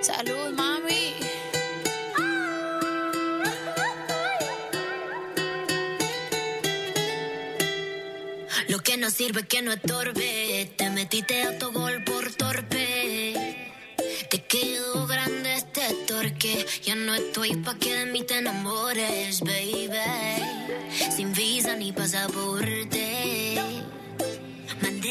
Salud, mami. Lo que no sirve que no estorbe. Te metiste autogol por torpe. Te quedó grande este torque. Ya no estoy pa' que de mí te enamores, baby. Sin visa ni pasaporte.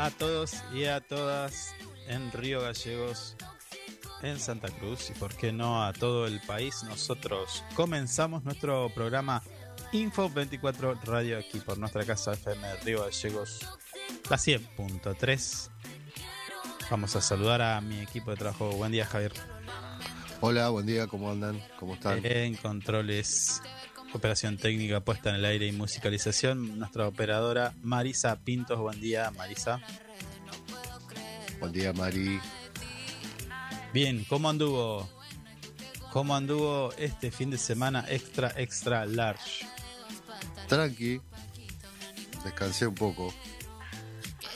A todos y a todas en Río Gallegos, en Santa Cruz y por qué no a todo el país. Nosotros comenzamos nuestro programa Info 24 Radio aquí por nuestra casa FM Río Gallegos, la 100.3. Vamos a saludar a mi equipo de trabajo. Buen día, Javier. Hola, buen día, ¿cómo andan? ¿Cómo están? En controles, operación técnica, puesta en el aire y musicalización, nuestra operadora Marisa Pintos. Buen día, Marisa. Buen día, Mari. Bien, ¿cómo anduvo? ¿Cómo anduvo este fin de semana extra, extra large? Tranqui. Descansé un poco.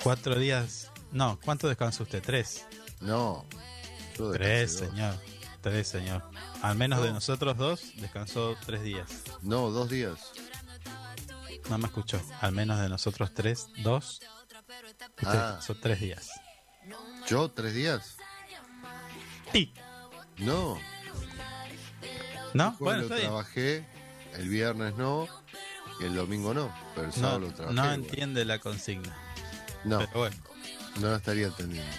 Cuatro días. No, ¿cuánto descansó usted? Tres. No. Tres, señor. Tres, señor. Al menos de No. nosotros dos, descansó tres días. No, dos días. No me escuchó. Al menos de nosotros tres, dos. Ah. descansó tres días. ¿Yo tres días? Sí. No. ¿No? Bueno, lo trabajé, el viernes no, y el domingo no, pero el sábado No, lo trabajé. no igual. entiende la consigna. No, Pero bueno, no lo estaría entendiendo.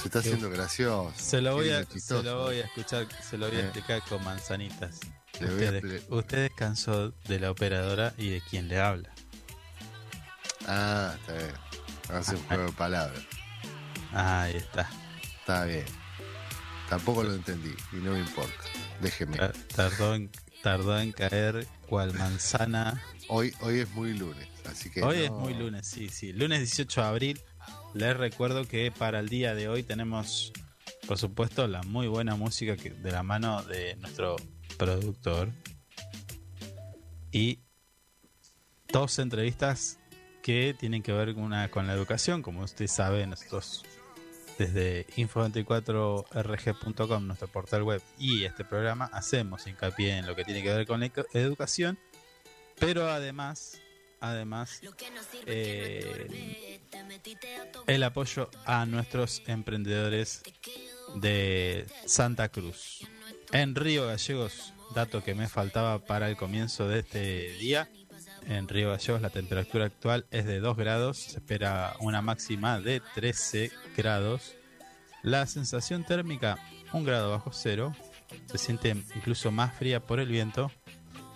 Se está haciendo gracioso. se lo voy a, Qué se chistoso. lo voy a escuchar, se lo voy a Eh. explicar con manzanitas. Usted, descansó de la operadora y de quien le habla. Ah, está bien. Hace un juego de palabras. Ahí está. Está bien. Tampoco lo entendí y no me importa. Déjeme. Ta- Tardó en, tardó en caer cual manzana. Hoy, hoy es muy lunes, así que. Hoy no- es muy lunes, sí, sí. Lunes 18 de abril. Les recuerdo que para el día de hoy tenemos, por supuesto, la muy buena música de la mano de nuestro productor. Y dos entrevistas que tienen que ver una, con la educación. Como usted sabe, nosotros desde info24rg.com, nuestro portal web y este programa, hacemos hincapié en lo que tiene que ver con la educación. Pero además, además, eh, el apoyo a nuestros emprendedores de Santa Cruz. En Río Gallegos, dato que me faltaba para el comienzo de este día. En Río Gallegos la temperatura actual es de 2 grados, se espera una máxima de 13 grados. La sensación térmica 1 grado bajo cero, se siente incluso más fría por el viento,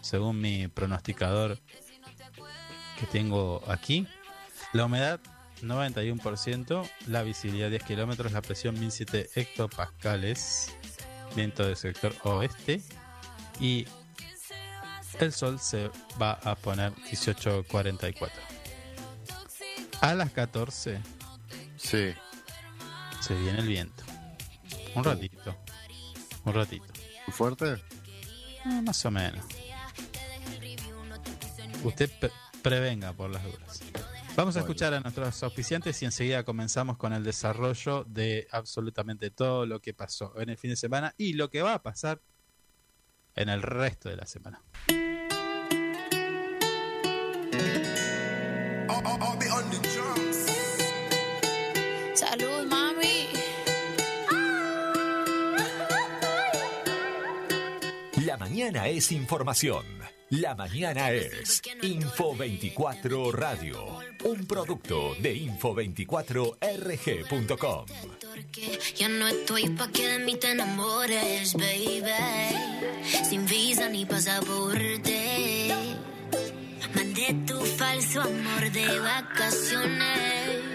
según mi pronosticador que tengo aquí. La humedad 91%, la visibilidad 10 kilómetros, la presión 1007 hectopascales, viento del sector oeste y el sol se va a poner 18.44. A las 14 Sí. se viene el viento. Un ratito. Un ratito. ¿Muy fuerte? Eh, más o menos. Usted prevenga por las dudas. Vamos a escuchar a nuestros auspiciantes y enseguida comenzamos con el desarrollo de absolutamente todo lo que pasó en el fin de semana y lo que va a pasar en el resto de la semana. Salud, mami. La mañana es información. La mañana es Info 24 Radio, un producto de info24rg.com. Ya no estoy pa' que de mí te enamores, baby. Sin visa ni pasaporte. Mandé tu falso amor de vacaciones.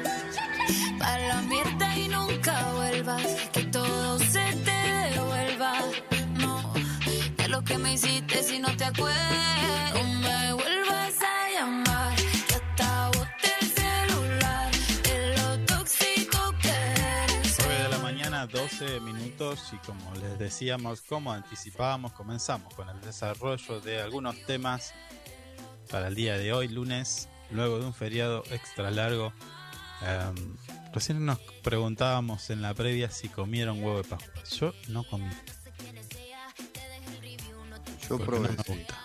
Me hiciste si no te acuerdas. No vuelvas a llamar. De lo tóxico que eres. 9 de la mañana, 12 minutos y como les decíamos, como anticipábamos, comenzamos con el desarrollo de algunos temas para el día de hoy, lunes, luego de un feriado extra largo. Em, recién nos preguntábamos en la previa si comieron huevo de Pascua. Yo no comí. Yo porque probé. no me gusta.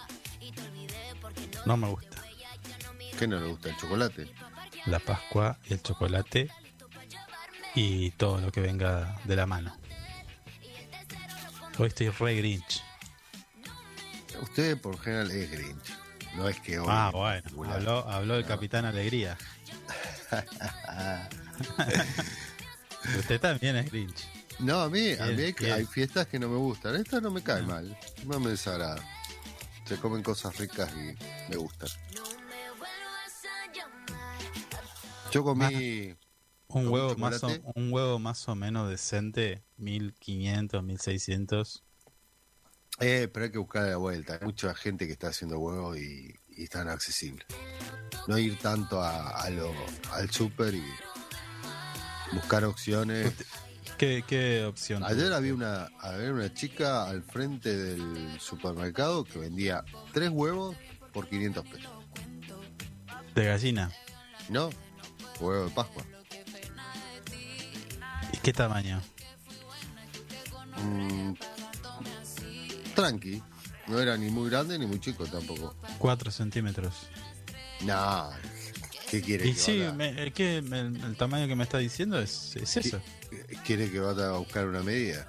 No me gusta. ¿Qué no le gusta el chocolate? La Pascua, el chocolate y todo lo que venga de la mano. Hoy estoy re grinch. Usted por general es Grinch. No es que hoy. Ah, en bueno, habló, habló el No. Capitán Alegría. Usted también es Grinch. No, a mí, a mí hay, hay fiestas que no me gustan. Esta no me cae No. mal. No me desagrada. Se comen cosas ricas y me gustan. Yo comí. Un ¿Con huevo, más o, un huevo más o menos decente, 1500, 1600. Eh, pero hay que buscar la vuelta. Hay mucha gente que está haciendo huevos y, y están accesibles. No ir tanto a, a lo, al súper y buscar opciones. ¿Qué, qué opción? Ayer había una, había una chica al frente del supermercado que vendía tres huevos por 500 pesos. De gallina. ¿No? Huevo de Pascua. ¿Y qué tamaño? Mm, tranqui. No era ni muy grande ni muy chico tampoco. 4 centímetros. No. ¿Qué quiere Y que sí, me- el, que- me- el tamaño que me está diciendo es, es eso. ¿Quiere que vaya a buscar una medida?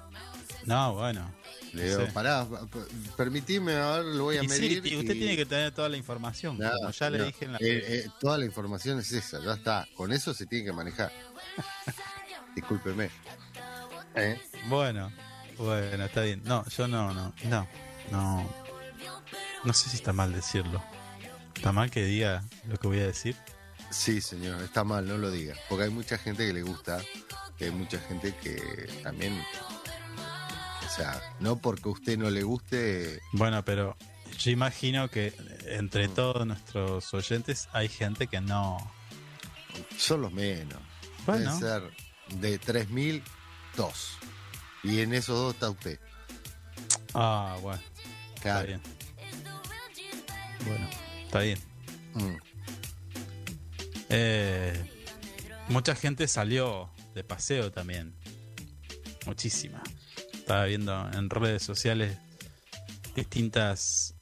No, bueno. Le digo, Sí. pará, permitime, a ver, lo voy a Y sí, medir. y usted y- tiene que tener toda la información. Nada, como ya le no. dije en la. Eh, eh, toda la información es esa, ya está. Con eso se tiene que manejar. Discúlpeme. ¿Eh? Bueno, bueno, está bien. No, yo no, no, no, no. No sé si está mal decirlo. ¿Está mal que diga lo que voy a decir? Sí, señor, está mal, no lo diga. Porque hay mucha gente que le gusta, que hay mucha gente que también. O sea, no porque a usted no le guste. Bueno, pero yo imagino que entre todos nuestros oyentes hay gente que no. Son los menos. Bueno, Debe ser de 3.000, dos. Y en esos dos está usted. ah, bueno, está Claro. bien. Bueno, está bien. Mm. Eh, mucha gente salió de paseo también. Muchísima. Estaba viendo en redes sociales distintas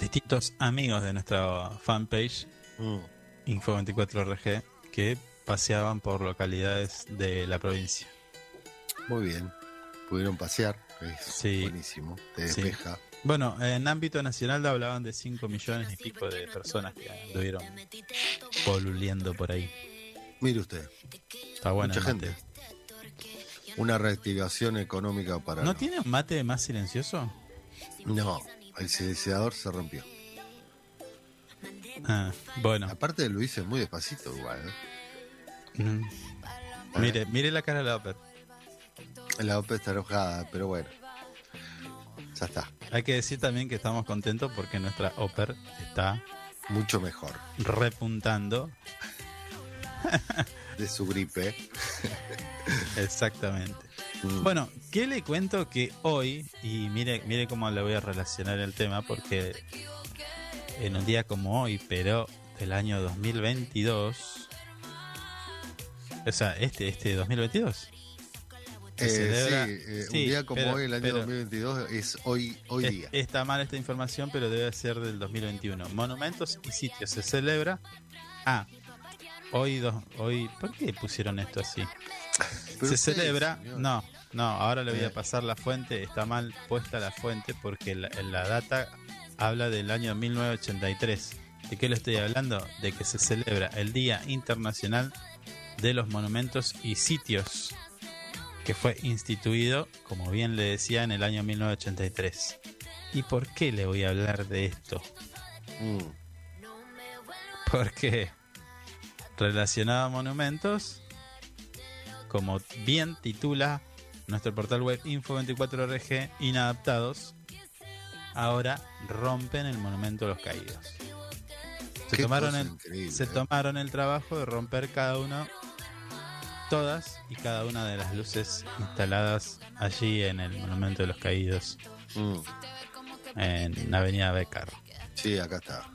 distintos amigos de nuestra fanpage Mm. Info24RG que paseaban por localidades de la provincia. Muy bien. Pudieron pasear. Es Sí. buenísimo. Te Sí. Bueno, en ámbito nacional hablaban de 5 millones y pico de personas que anduvieron poluliendo por ahí. Mire usted. Está bueno. Mucha gente. Una reactivación económica para. ¿No tiene un mate más silencioso? No, el silenciador se rompió. Ah, bueno. Aparte lo hice muy despacito igual. ¿eh? Mm. Mire, mire la cara de la Oper. La OPE está enojada, pero bueno. Ya está. Hay que decir también que estamos contentos porque nuestra Oper está Mucho mejor. repuntando. De su gripe. Exactamente. Mm. Bueno, ¿qué le cuento que hoy, y mire, mire cómo le voy a relacionar el tema, porque en un día como hoy, pero el año 2022. O sea, este, este 2022. Eh, sí, un día como hoy, el año 2022, es hoy, hoy día. Está mal esta información, pero debe ser del 2021. Monumentos y sitios se celebra. Ah, hoy, dos, hoy ¿por qué pusieron esto así? se celebra, no, no, ahora le voy a eh. pasar la fuente, está mal puesta la fuente porque la, la data habla del año 1983. ¿De qué le estoy hablando? De que se celebra el Día Internacional de los Monumentos y Sitios, que fue instituido, como bien le decía, en el año 1983. ¿Y por qué le voy a hablar de esto? Mm. Porque relacionado a monumentos, como bien titula nuestro portal web Info24RG, inadaptados, ahora rompen el monumento a los caídos. Se tomaron, el, se tomaron el trabajo de romper cada uno, todas y cada una de las luces instaladas allí en el monumento de los caídos, mm. en Avenida Becar. Sí, acá está.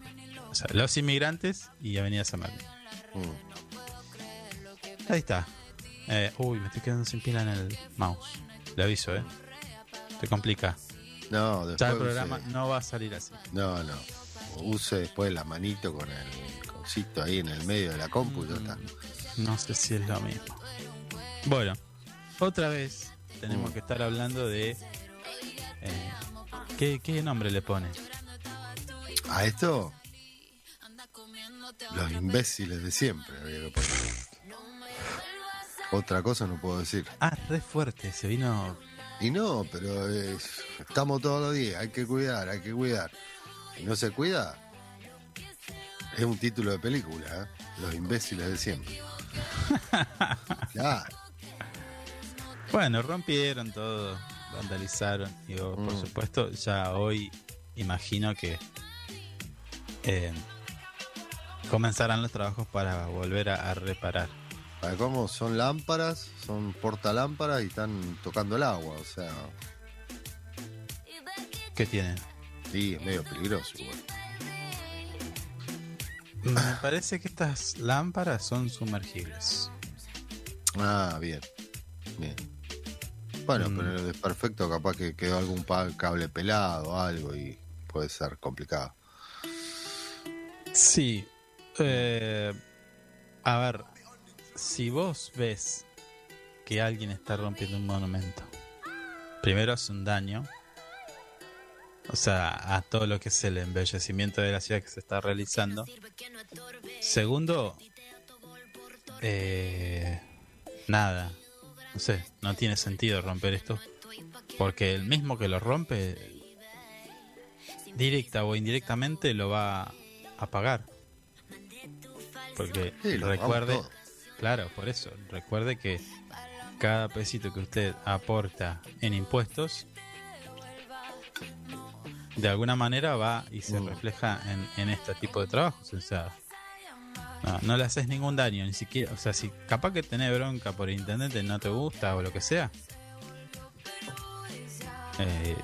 O sea, los inmigrantes y Avenida San Martín. Mm. Ahí está. Eh, uy, me estoy quedando sin pila en el mouse. Le aviso, ¿eh? Te complica. No, después. Ya el programa no va a salir así. No, no. Use después la manito con el cosito ahí en el medio de la compu y está. Mm, no sé si es lo mismo. Bueno, otra vez tenemos que estar hablando de. Eh, ¿qué, ¿Qué nombre le pone? ¿A esto? Los imbéciles de siempre Otra cosa no puedo decir. Ah, re fuerte, se vino y no, pero estamos todos los días, hay que cuidar, hay que cuidar. Y no se cuida, es un título de película, ¿eh? Los imbéciles de siempre. Bueno, rompieron todo, vandalizaron. Y por mm. supuesto, ya hoy imagino que eh, comenzarán los trabajos para volver a reparar. ¿Cómo? Son lámparas, son portalámparas y están tocando el agua, o sea. ¿Qué tienen? Sí, es medio peligroso igual. Me parece que estas lámparas son sumergibles. Ah, bien. Bien. Bueno, mm. pero es perfecto, capaz que quedó algún cable pelado o algo y puede ser complicado. Sí. Eh, a ver, si vos ves que alguien está rompiendo un monumento, primero hace un daño, o sea, a todo lo que es el embellecimiento de la ciudad que se está realizando. Segundo, eh, nada, no sé, no tiene sentido romper esto, porque el mismo que lo rompe, directa o indirectamente, lo va a pagar. Porque recuerde, Claro, por eso. Recuerde que cada pesito que usted aporta en impuestos, de alguna manera va y se mm. refleja en, este tipo de trabajos. O sea, no, le haces ningún daño, ni siquiera. O sea, si capaz que tenés bronca por intendente, no te gusta o lo que sea. Eh,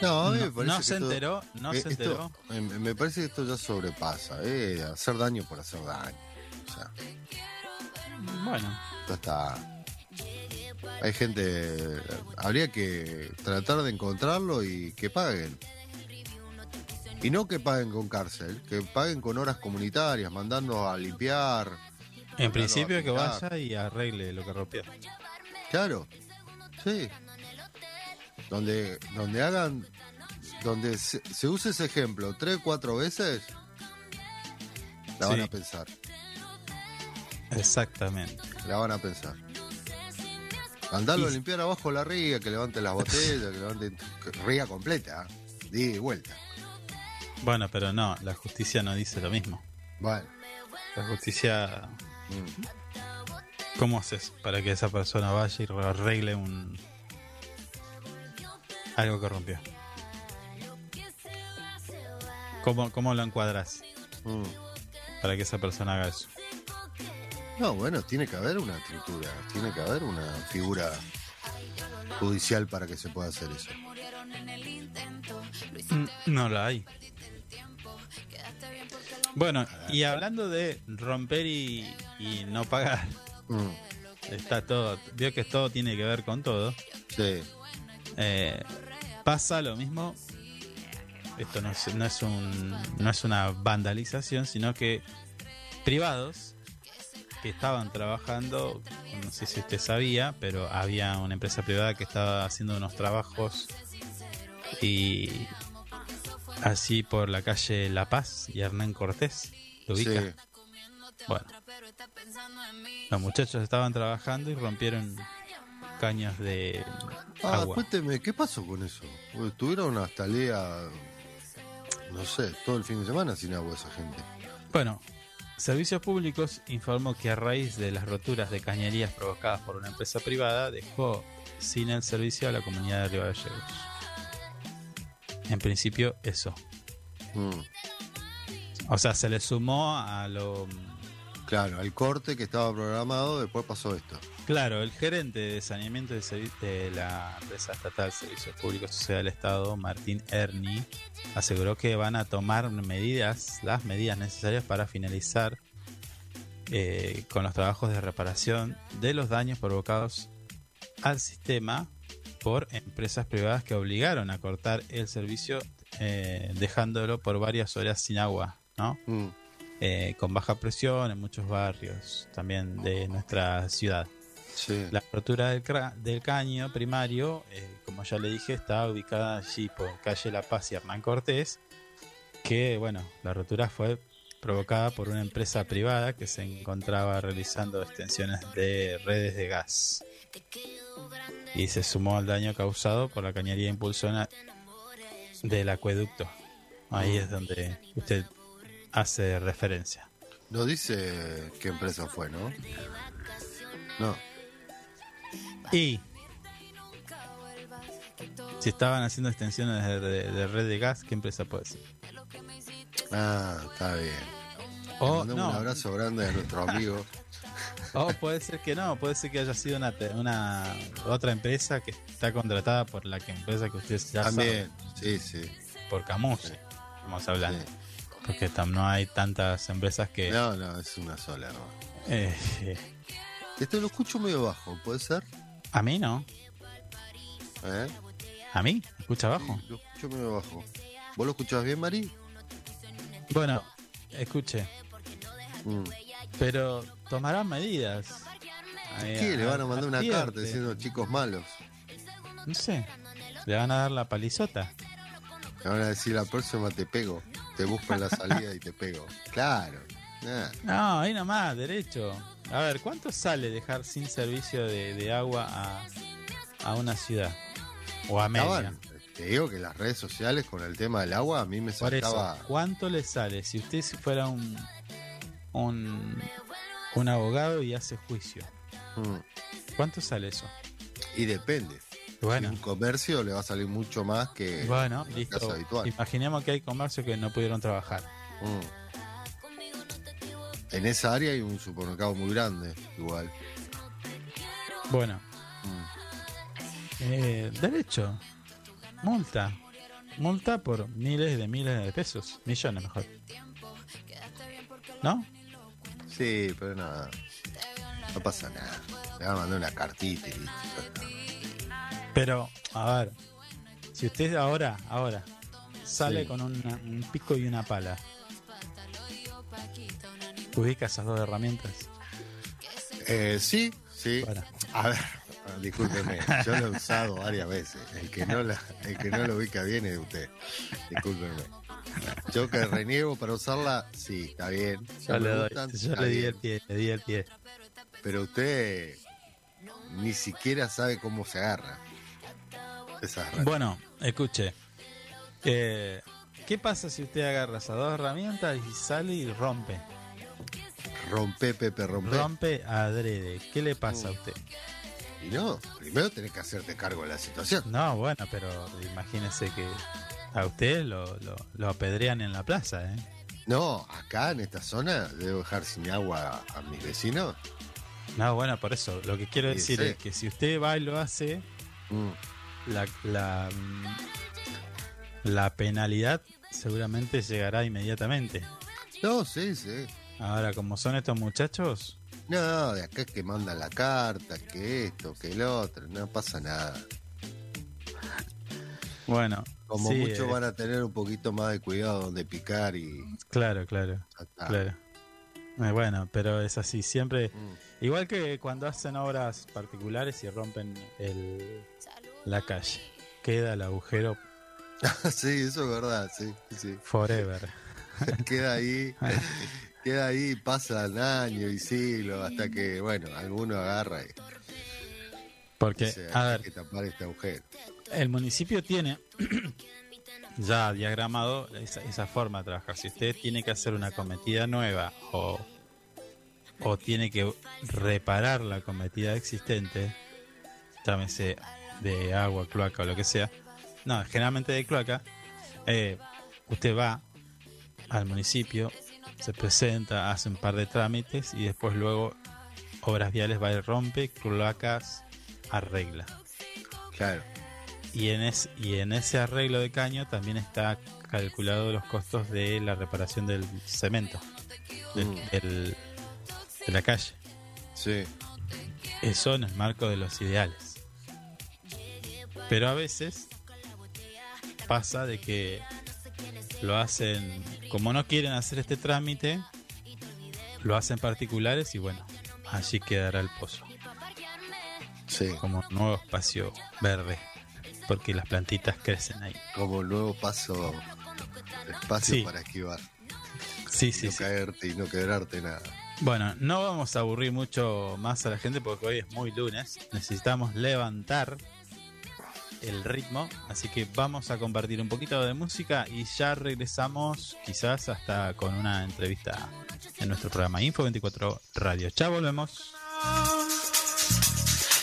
no, no, se enteró, no se enteró. me parece que esto ya sobrepasa, eh, hacer daño por hacer daño. O sea, bueno. está. Hay gente. Habría que tratar de encontrarlo y que paguen. Y no que paguen con cárcel, que paguen con horas comunitarias, mandando a limpiar. En principio que vaya y arregle lo que rompió. Claro, sí. Donde, donde hagan, donde se, use ese ejemplo tres, cuatro veces, la van a pensar. Exactamente. La van a pensar. Mandarlo a limpiar abajo la ría, que levante las botellas, que levante ría completa, di vuelta. Bueno, pero no, la justicia no dice lo mismo. Bueno. La justicia. Mm. ¿Cómo haces para que esa persona vaya y arregle un. algo que rompió? ¿Cómo, cómo lo encuadras? Mm. Para que esa persona haga eso. No, bueno, tiene que haber una estructura, tiene que haber una figura judicial para que se pueda hacer eso. No la hay. Bueno, y hablando de romper y, no pagar, mm. está todo, veo que todo tiene que ver con todo. Sí. Eh, pasa lo mismo. Esto no es, no es, un, no es una vandalización, sino que privados que estaban trabajando, no sé si usted sabía, pero había una empresa privada que estaba haciendo unos trabajos y así por la calle La Paz y Hernán Cortés. ¿Lo ubica? Bueno, los muchachos estaban trabajando y rompieron caños de ah, agua. Cuénteme, ¿qué pasó con eso? Tuvieron hasta lea, no sé, todo el fin de semana sin agua esa gente. Bueno, Servicios Públicos informó que a raíz de las roturas de cañerías provocadas por una empresa privada dejó sin el servicio a la comunidad de Río Gallegos. En principio, eso. Mm. O sea, se le sumó a lo. Claro, al corte que estaba programado, después pasó esto. Claro, el gerente de saneamiento de, la empresa estatal Servicios Públicos Sociedad del Estado, Martín Erni, aseguró que van a tomar medidas, las medidas necesarias para finalizar eh, con los trabajos de reparación de los daños provocados al sistema por empresas privadas que obligaron a cortar el servicio eh, dejándolo por varias horas sin agua, ¿no? Mm. Eh, con baja presión en muchos barrios también de nuestra ciudad. La rotura del, caño primario, eh, como ya le dije, está ubicada allí por calle La Paz y Hernán Cortés, que bueno, la rotura fue provocada por una empresa privada que se encontraba realizando extensiones de redes de gas y se sumó al daño causado por la cañería impulsora del acueducto. Ahí es donde usted hace referencia. No dice qué empresa fue, ¿no? No. Y si estaban haciendo extensiones de, red de gas, ¿qué empresa puede ser? Ah, está bien. Oh, Un abrazo grande a nuestro amigo. O puede ser que no, puede ser que haya sido una, una otra empresa que está contratada por la que empresa que ustedes ya También, sí, sí. Por Camus, vamos a hablar. Porque no hay tantas empresas que. No, no, es una sola, ¿no? Eh, Esto lo escucho medio bajo, ¿puede ser? A mí no. ¿Eh? ¿A mí? ¿Escucha bajo? lo escucho medio bajo. ¿Vos lo escuchás bien, Mari? Bueno, escuche. Mm. Pero tomarán medidas. ¿Qué? Le van a mandar una carta diciendo chicos malos. No sé. Le van a dar la palizota. Le van a decir la próxima te pego. Te busco en la salida y te pego. Claro. No, ahí nomás, derecho. A ver, ¿cuánto sale dejar sin servicio de, agua a, una ciudad? O a media. Te digo que las redes sociales con el tema del agua a mí me saltaba. ¿Cuánto le sale si usted fuera un, un, un abogado y hace juicio? Mm. ¿Cuánto sale eso? Y depende. Bueno. un comercio le va a salir mucho más que bueno, listo. habitual. Imaginemos que hay comercios que no pudieron trabajar. Mm. En esa área hay un supermercado muy grande, igual. Bueno. Mm. Eh, derecho. Multa. Multa por miles de miles de pesos. Millones mejor. ¿No? Sí, pero nada. No pasa nada. Le van a mandar una cartita y Pero, a ver. Si usted ahora, ahora, sale con un pico y una pala ubica esas dos herramientas? Eh, sí, sí. A ver, discúlpeme, yo lo he usado varias veces. El que no, el que no lo ubica bien es usted. Discúlpeme. Yo que reniego para usarla, sí, está bien. Yo, le, di el pie, le di el pie. Pero usted ni siquiera sabe cómo se agarra. bueno, escuche. Eh, ¿Qué pasa si usted agarra esas dos herramientas y sale y rompe? Rompe, Pepe, rompe. Rompe adrede. ¿Qué le pasa a usted? Y no, primero tenés que hacerte cargo de la situación. No, bueno, pero imagínese que a usted lo, lo, apedrean en la plaza, ¿eh? No, acá en esta zona debo dejar sin agua a, mis vecinos. No, bueno, por eso. Lo que quiero decir es que si usted va y lo hace, mm. la, la, la penalidad seguramente llegará inmediatamente. No, sí, sí. Ahora, como son estos muchachos, No, de acá es que mandan la carta, que esto, que el otro, no pasa nada. bueno. Como sí, muchos eh, van a tener un poquito más de cuidado donde picar y. Claro, claro, claro. Eh, bueno, pero es así, siempre. Mm. Igual que cuando hacen obras particulares y rompen el, la calle, queda el agujero sí, eso es verdad, sí, sí. forever. queda ahí, queda ahí, pasan años y siglos hasta que, bueno, alguno agarra y Porque, dice, a hay ver, que tapar este agujero. el municipio tiene ya diagramado esa, esa forma de trabajar. Si usted tiene que hacer una cometida nueva o, o tiene que reparar la cometida existente, llámese de agua, cloaca o lo que sea, no, generalmente de cloaca, eh, usted va al municipio, se presenta, hace un par de trámites y después luego Obras Viales va y rompe, cloacas arregla. Claro, Y en, es, y en ese arreglo de caño también está calculado los costos de la reparación del cemento, del- Mm. del- de la calle. sí, Eso en el marco de los ideales. Pero a veces pasa de que lo hacen, como no quieren hacer este trámite, lo hacen particulares y bueno, allí quedará el pozo, sí, como nuevo espacio verde, porque las plantitas crecen ahí. como nuevo paso, espacio Sí. para esquivar, Sí, sí, no sí. caerte y no quebrarte nada. Bueno, no vamos a aburrir mucho más a la gente porque hoy es muy lunes. Necesitamos levantar el ritmo, así que vamos a compartir un poquito de música y ya regresamos quizás hasta con una entrevista en nuestro programa Info 24 Radio. Ya volvemos.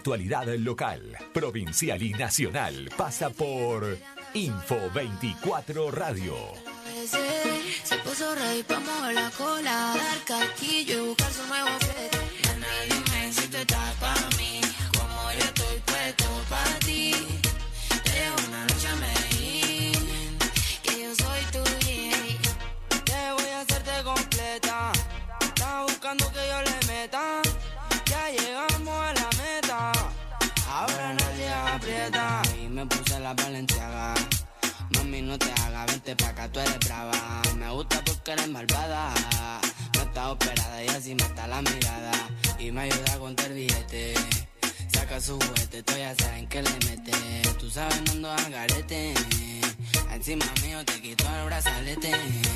Actualidad local, provincial y nacional pasa por Info 24 Radio. Encima mío te quito el brazalete.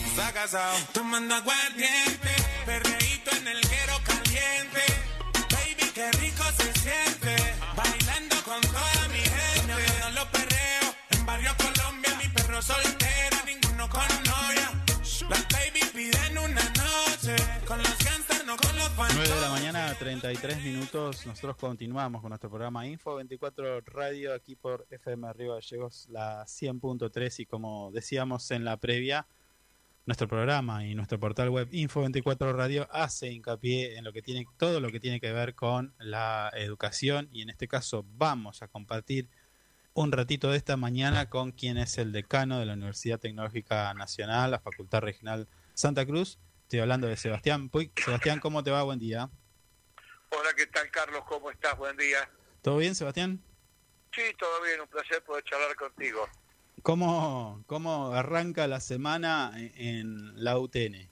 Está casado, tomando aguardiente, perreíto en el guero caliente. Baby, qué rico se siente, bailando con toda mi gente. No los perreos, en Barrio Colombia, mi perro soltero, 53 minutos. Nosotros continuamos con nuestro programa Info 24 Radio aquí por FM Río Gallegos, la 100.3. Y como decíamos en la previa, nuestro programa y nuestro portal web Info 24 Radio hace hincapié en lo que tiene, todo lo que tiene que ver con la educación. Y en este caso, vamos a compartir un ratito de esta mañana con quien es el decano de la Universidad Tecnológica Nacional, la Facultad Regional Santa Cruz. Estoy hablando de Sebastián Puig. Sebastián, ¿cómo te va? Buen día. Hola, ¿qué tal Carlos? ¿Cómo estás? Buen día. ¿Todo bien, Sebastián? Sí, todo bien, un placer poder charlar contigo. ¿Cómo, cómo arranca la semana en, en la UTN?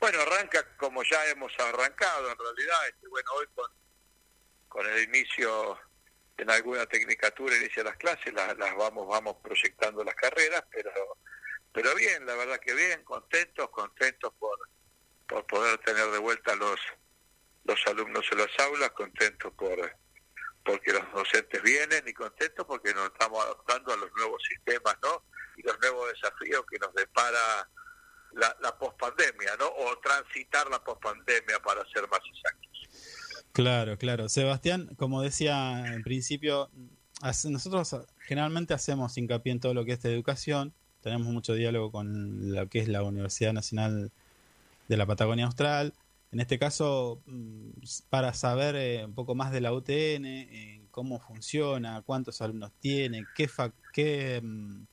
Bueno, arranca como ya hemos arrancado en realidad. Este, bueno, hoy con, con el inicio en alguna tecnicatura inicia las clases, las, las vamos vamos proyectando las carreras, pero pero bien, la verdad que bien, contentos, contentos por por poder tener de vuelta los los alumnos en las aulas, contentos por porque los docentes vienen y contentos porque nos estamos adaptando a los nuevos sistemas, ¿no? Y los nuevos desafíos que nos depara la, la pospandemia, ¿no? O transitar la pospandemia para ser más exactos. Claro, claro. Sebastián, como decía en principio, nosotros generalmente hacemos hincapié en todo lo que es educación. Tenemos mucho diálogo con lo que es la Universidad Nacional de la Patagonia Austral. En este caso, mm, para saber eh, un poco más de la UTN, eh, cómo funciona, cuántos alumnos tiene, qué, mm,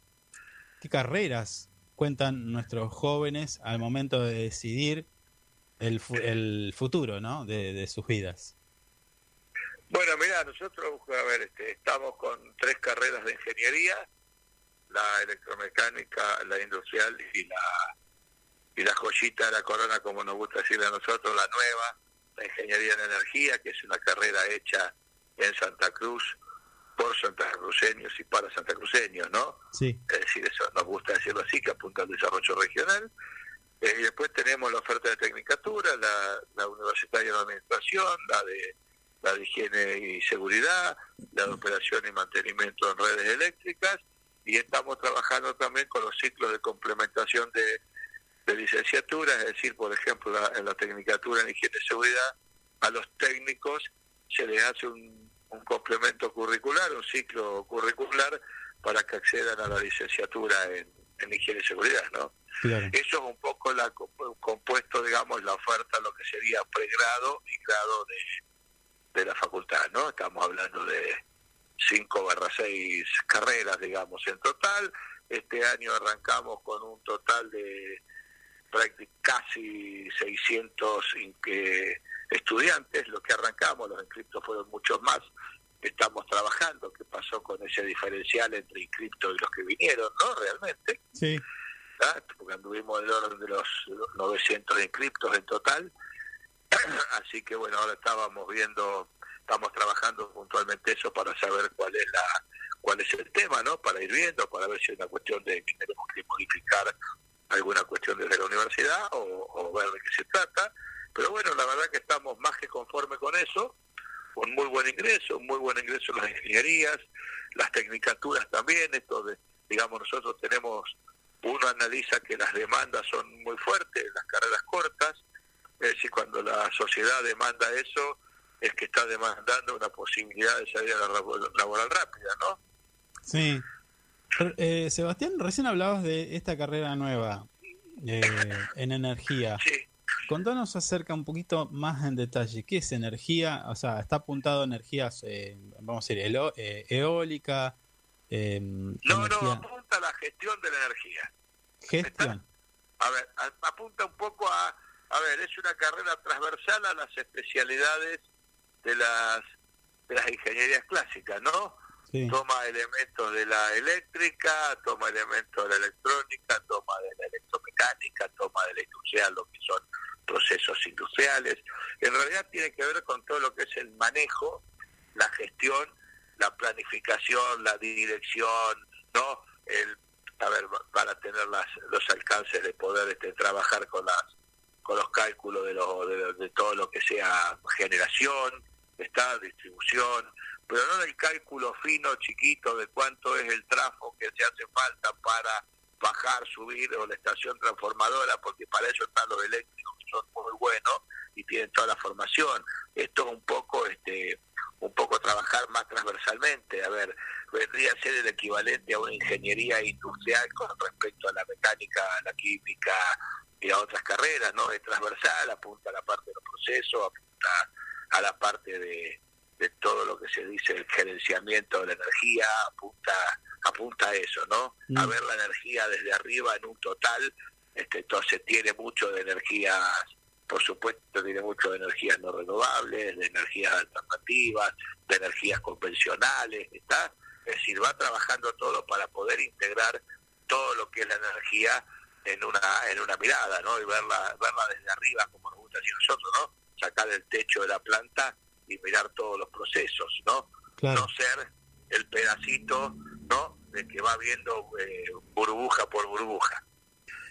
qué carreras cuentan nuestros jóvenes al momento de decidir el, fu- el futuro ¿no? de, de sus vidas. Bueno, mira, nosotros, a ver, este, estamos con tres carreras de ingeniería, la electromecánica, la industrial y la y la joyita de la corona, como nos gusta decirle a nosotros, la nueva, la ingeniería en energía, que es una carrera hecha en Santa Cruz por santacruceños y para santacruceños, ¿no? Sí, es decir, eso nos gusta decirlo así, que apunta al desarrollo regional. Eh, y después tenemos la oferta de tecnicatura, la, la universitaria de administración, la de la de higiene y seguridad, la de operación y mantenimiento en redes eléctricas, y estamos trabajando también con los ciclos de complementación de, de licenciatura, es decir, por ejemplo, la- en la tecnicatura en higiene y seguridad, a los técnicos se les hace un, un complemento curricular, un ciclo curricular para que accedan a la licenciatura en, en higiene y seguridad, ¿no? claro. Eso es un poco la co- compuesto, digamos, la oferta, lo que sería pregrado y grado de, de la facultad, ¿no? Estamos hablando de 5 barra 6 carreras, digamos, en total. Este año arrancamos con un total de casi 600 in- que- estudiantes, los que arrancamos, los inscriptos fueron muchos más. Estamos trabajando, qué pasó con ese diferencial entre inscriptos y los que vinieron, ¿no? Realmente. Sí, ¿ah? porque anduvimos del orden de los 900 inscriptos en total. Así que bueno, ahora estábamos viendo, estamos trabajando puntualmente eso para saber cuál es la cuál es el tema, ¿no? Para ir viendo, para ver si es una cuestión de que tenemos que modificar alguna cuestión desde la universidad o, ver de qué se trata. Pero bueno, la verdad que estamos más que conformes con eso, con muy buen ingreso, muy buen ingreso en las ingenierías, las tecnicaturas también, esto de, digamos, nosotros tenemos, uno analiza que las demandas son muy fuertes, las carreras cortas, es decir, cuando la sociedad demanda eso, es que está demandando una posibilidad de salir a la laboral rápida, ¿no? Sí. Eh, Sebastián, recién hablabas de esta carrera nueva eh, en energía. Sí. Contanos acerca un poquito más en detalle. ¿Qué es energía? O sea, está apuntado a energías, eh, vamos a decir, eólica. Em, no, no, apunta a la gestión de la energía. Gestión. A ver, apunta un poco a, a ver, es una carrera transversal a las especialidades de las de las ingenierías clásicas, ¿no? Toma elementos de la eléctrica, toma elementos de la electrónica, toma de la electromecánica, toma de la industrial, lo que son procesos industriales. En realidad tiene que ver con todo lo que es el manejo, la gestión, la planificación, la dirección, ¿no? El, a para tener las, los alcances de poder este, trabajar con las con los cálculos de, lo, de, de todo lo que sea generación, está distribución, pero no del cálculo fino, chiquito, de cuánto es el trafo que se hace falta para bajar, subir o la estación transformadora, porque para eso están los eléctricos que son muy buenos y tienen toda la formación. Esto es un poco, este, un poco trabajar más transversalmente. A ver, vendría a ser el equivalente a una ingeniería industrial con respecto a la mecánica, la química y a otras carreras, ¿no? Es transversal, apunta a la parte de los procesos, apunta a la parte de, de todo lo que se dice el gerenciamiento de la energía, apunta, apunta a eso, ¿no? A mm. ver la energía desde arriba en un total, este, entonces tiene mucho de energías, por supuesto tiene mucho de energías no renovables, de energías alternativas, de energías convencionales, ¿está? Es decir, va trabajando todo para poder integrar todo lo que es la energía en una en una mirada, ¿no? Y verla verla desde arriba como nos gusta decir nosotros, ¿no? sacar el techo de la planta y mirar todos los procesos, ¿no? No ser el pedacito, ¿no? De que va viendo eh, burbuja por burbuja.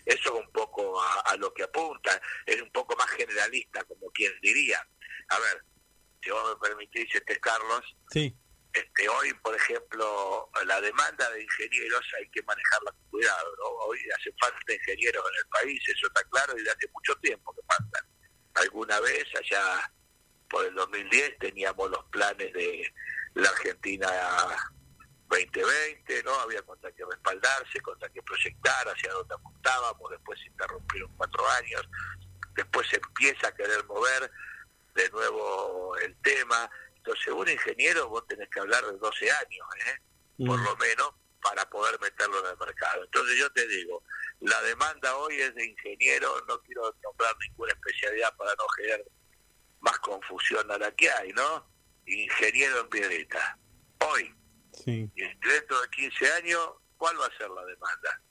Eso es un poco a, lo que apunta, es un poco más generalista, como quien diría. A ver, si vos me permitís, este Carlos, sí. este hoy, por ejemplo, la demanda de ingenieros hay que manejarla con cuidado. ¿no? Hoy hace falta ingenieros en el país, eso está claro, y hace mucho tiempo que faltan alguna vez, allá por el 2010, teníamos los planes de la Argentina 2020, ¿no? Había contra qué respaldarse, contra qué proyectar, hacia dónde apuntábamos, después se interrumpieron cuatro años, después se empieza a querer mover de nuevo el tema. Entonces, un ingeniero vos tenés que hablar de 12 años, ¿eh? Por mm. lo menos, para poder meterlo en el mercado. Entonces yo te digo, la demanda hoy es de ingeniero, no quiero nombrar ninguna especialidad para no generar más confusión a la que hay, ¿no? Ingeniero en piedrita. Hoy, sí. y dentro de 15 años, ¿cuál va a ser la demanda?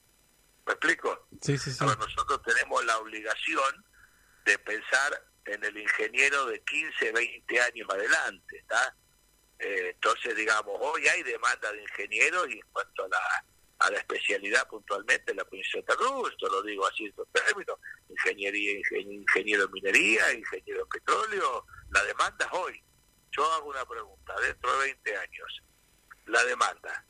¿Me explico? Sí, sí, sí. nosotros tenemos la obligación de pensar en el ingeniero de 15, 20 años adelante, ¿está? Eh, entonces, digamos, hoy hay demanda de ingenieros y en cuanto a la, a la especialidad puntualmente en la provincia de Cruz, esto lo digo así en términos, ingeniería, ingeniero en minería, ingeniero en petróleo, la demanda es hoy. Yo hago una pregunta, dentro de 20 años, la demanda,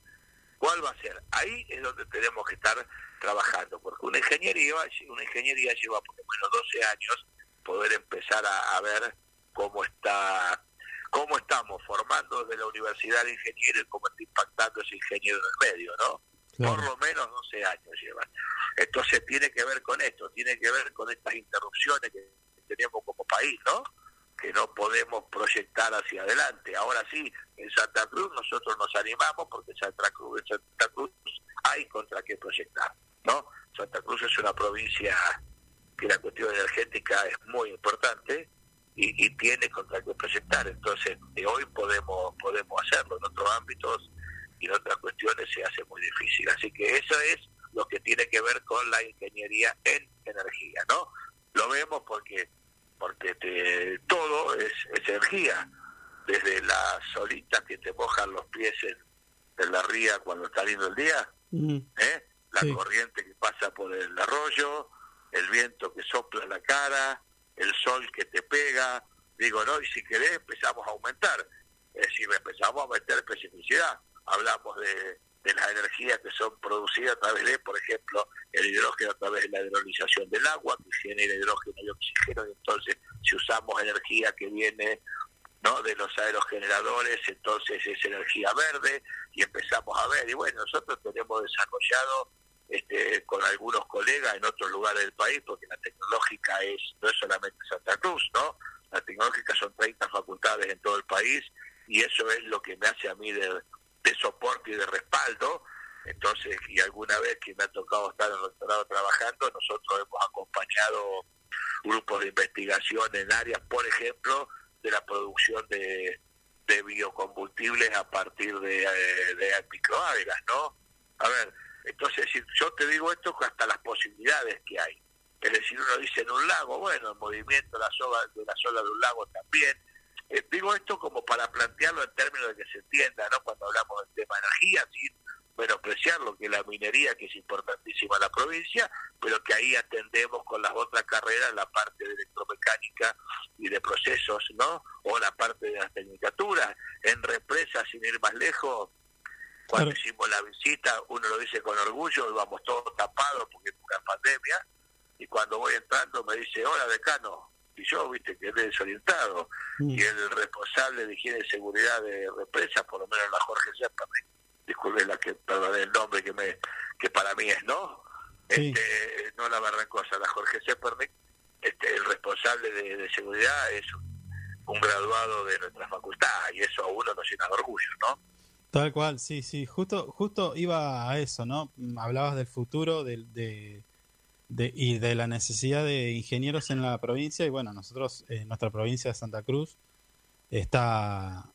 ¿cuál va a ser? Ahí es donde tenemos que estar trabajando, porque una ingeniería, una ingeniería lleva por lo menos 12 años poder empezar a, a ver cómo está cómo estamos formando desde la Universidad de Ingenieros y cómo está impactando ese ingeniero en el medio, ¿no? Por lo menos 12 años llevan. Entonces tiene que ver con esto, tiene que ver con estas interrupciones que tenemos como país, ¿no? Que no podemos proyectar hacia adelante. Ahora sí, en Santa Cruz nosotros nos animamos porque Santa Cruz, en Santa Cruz hay contra qué proyectar, ¿no? Santa Cruz es una provincia que la cuestión energética es muy importante, y, tiene contra qué proyectar. Entonces, de hoy podemos podemos hacerlo, en otros ámbitos y en otras cuestiones se hace muy difícil. Así que eso es lo que tiene que ver con la ingeniería en energía, ¿no? Lo vemos porque porque todo es, energía. desde las solitas que te mojan los pies en, la ría cuando está lindo el día, ¿eh? la corriente que pasa por el arroyo, el viento que sopla la cara, el sol que te pega, digo, ¿no? Y si querés empezamos a aumentar, es decir, empezamos a meter especificidad, hablamos de, de las energías que son producidas a través de, por ejemplo, el hidrógeno a través de la hidrolización del agua, que genera hidrógeno y oxígeno, y entonces si usamos energía que viene ¿no? de los aerogeneradores, entonces es energía verde, y empezamos a ver, y bueno, nosotros tenemos desarrollado este, con algunos colegas en otros lugares del país, porque la tecnológica es no es solamente Santa Cruz, ¿no? La tecnológica son 30 facultades en todo el país y eso es lo que me hace a mí de, soporte y de respaldo. Entonces, y alguna vez que me ha tocado estar en el doctorado trabajando, nosotros hemos acompañado grupos de investigación en áreas, por ejemplo, de la producción de, de biocombustibles a partir de, eh, de ¿no? A ver, entonces, yo te digo esto hasta las posibilidades que hay. Es decir, uno dice en un lago, bueno, el movimiento de la sola de, la sola de un lago también. Eh, digo esto como para plantearlo en términos de que se entienda, ¿no? Cuando hablamos del tema energía, sin menospreciar lo que es la minería, que es importantísima en la provincia, pero que ahí atendemos con las otras carreras la parte de electromecánica y de procesos, ¿no? O la parte de las tecnicaturas. En represas, sin ir más lejos, cuando hicimos la visita, uno lo dice con orgullo, íbamos todos tapados porque es una pandemia, y cuando voy entrando me dice, hola decano, y yo, viste, quedé desorientado, mm. y el responsable de higiene y seguridad de represa, por lo menos la Jorge Zepernick, disculpe la que, perdón, el nombre que me que para mí es no, este, no la Barrancosa, la Jorge Zepernick, este, el responsable de, seguridad es un graduado de nuestra facultad, y eso a uno nos llena de orgullo, ¿no? Tal cual, sí, sí, justo, justo iba a eso, ¿no? Hablabas del futuro de, de, y de la necesidad de ingenieros en la provincia y bueno, nosotros, en nuestra provincia de Santa Cruz, está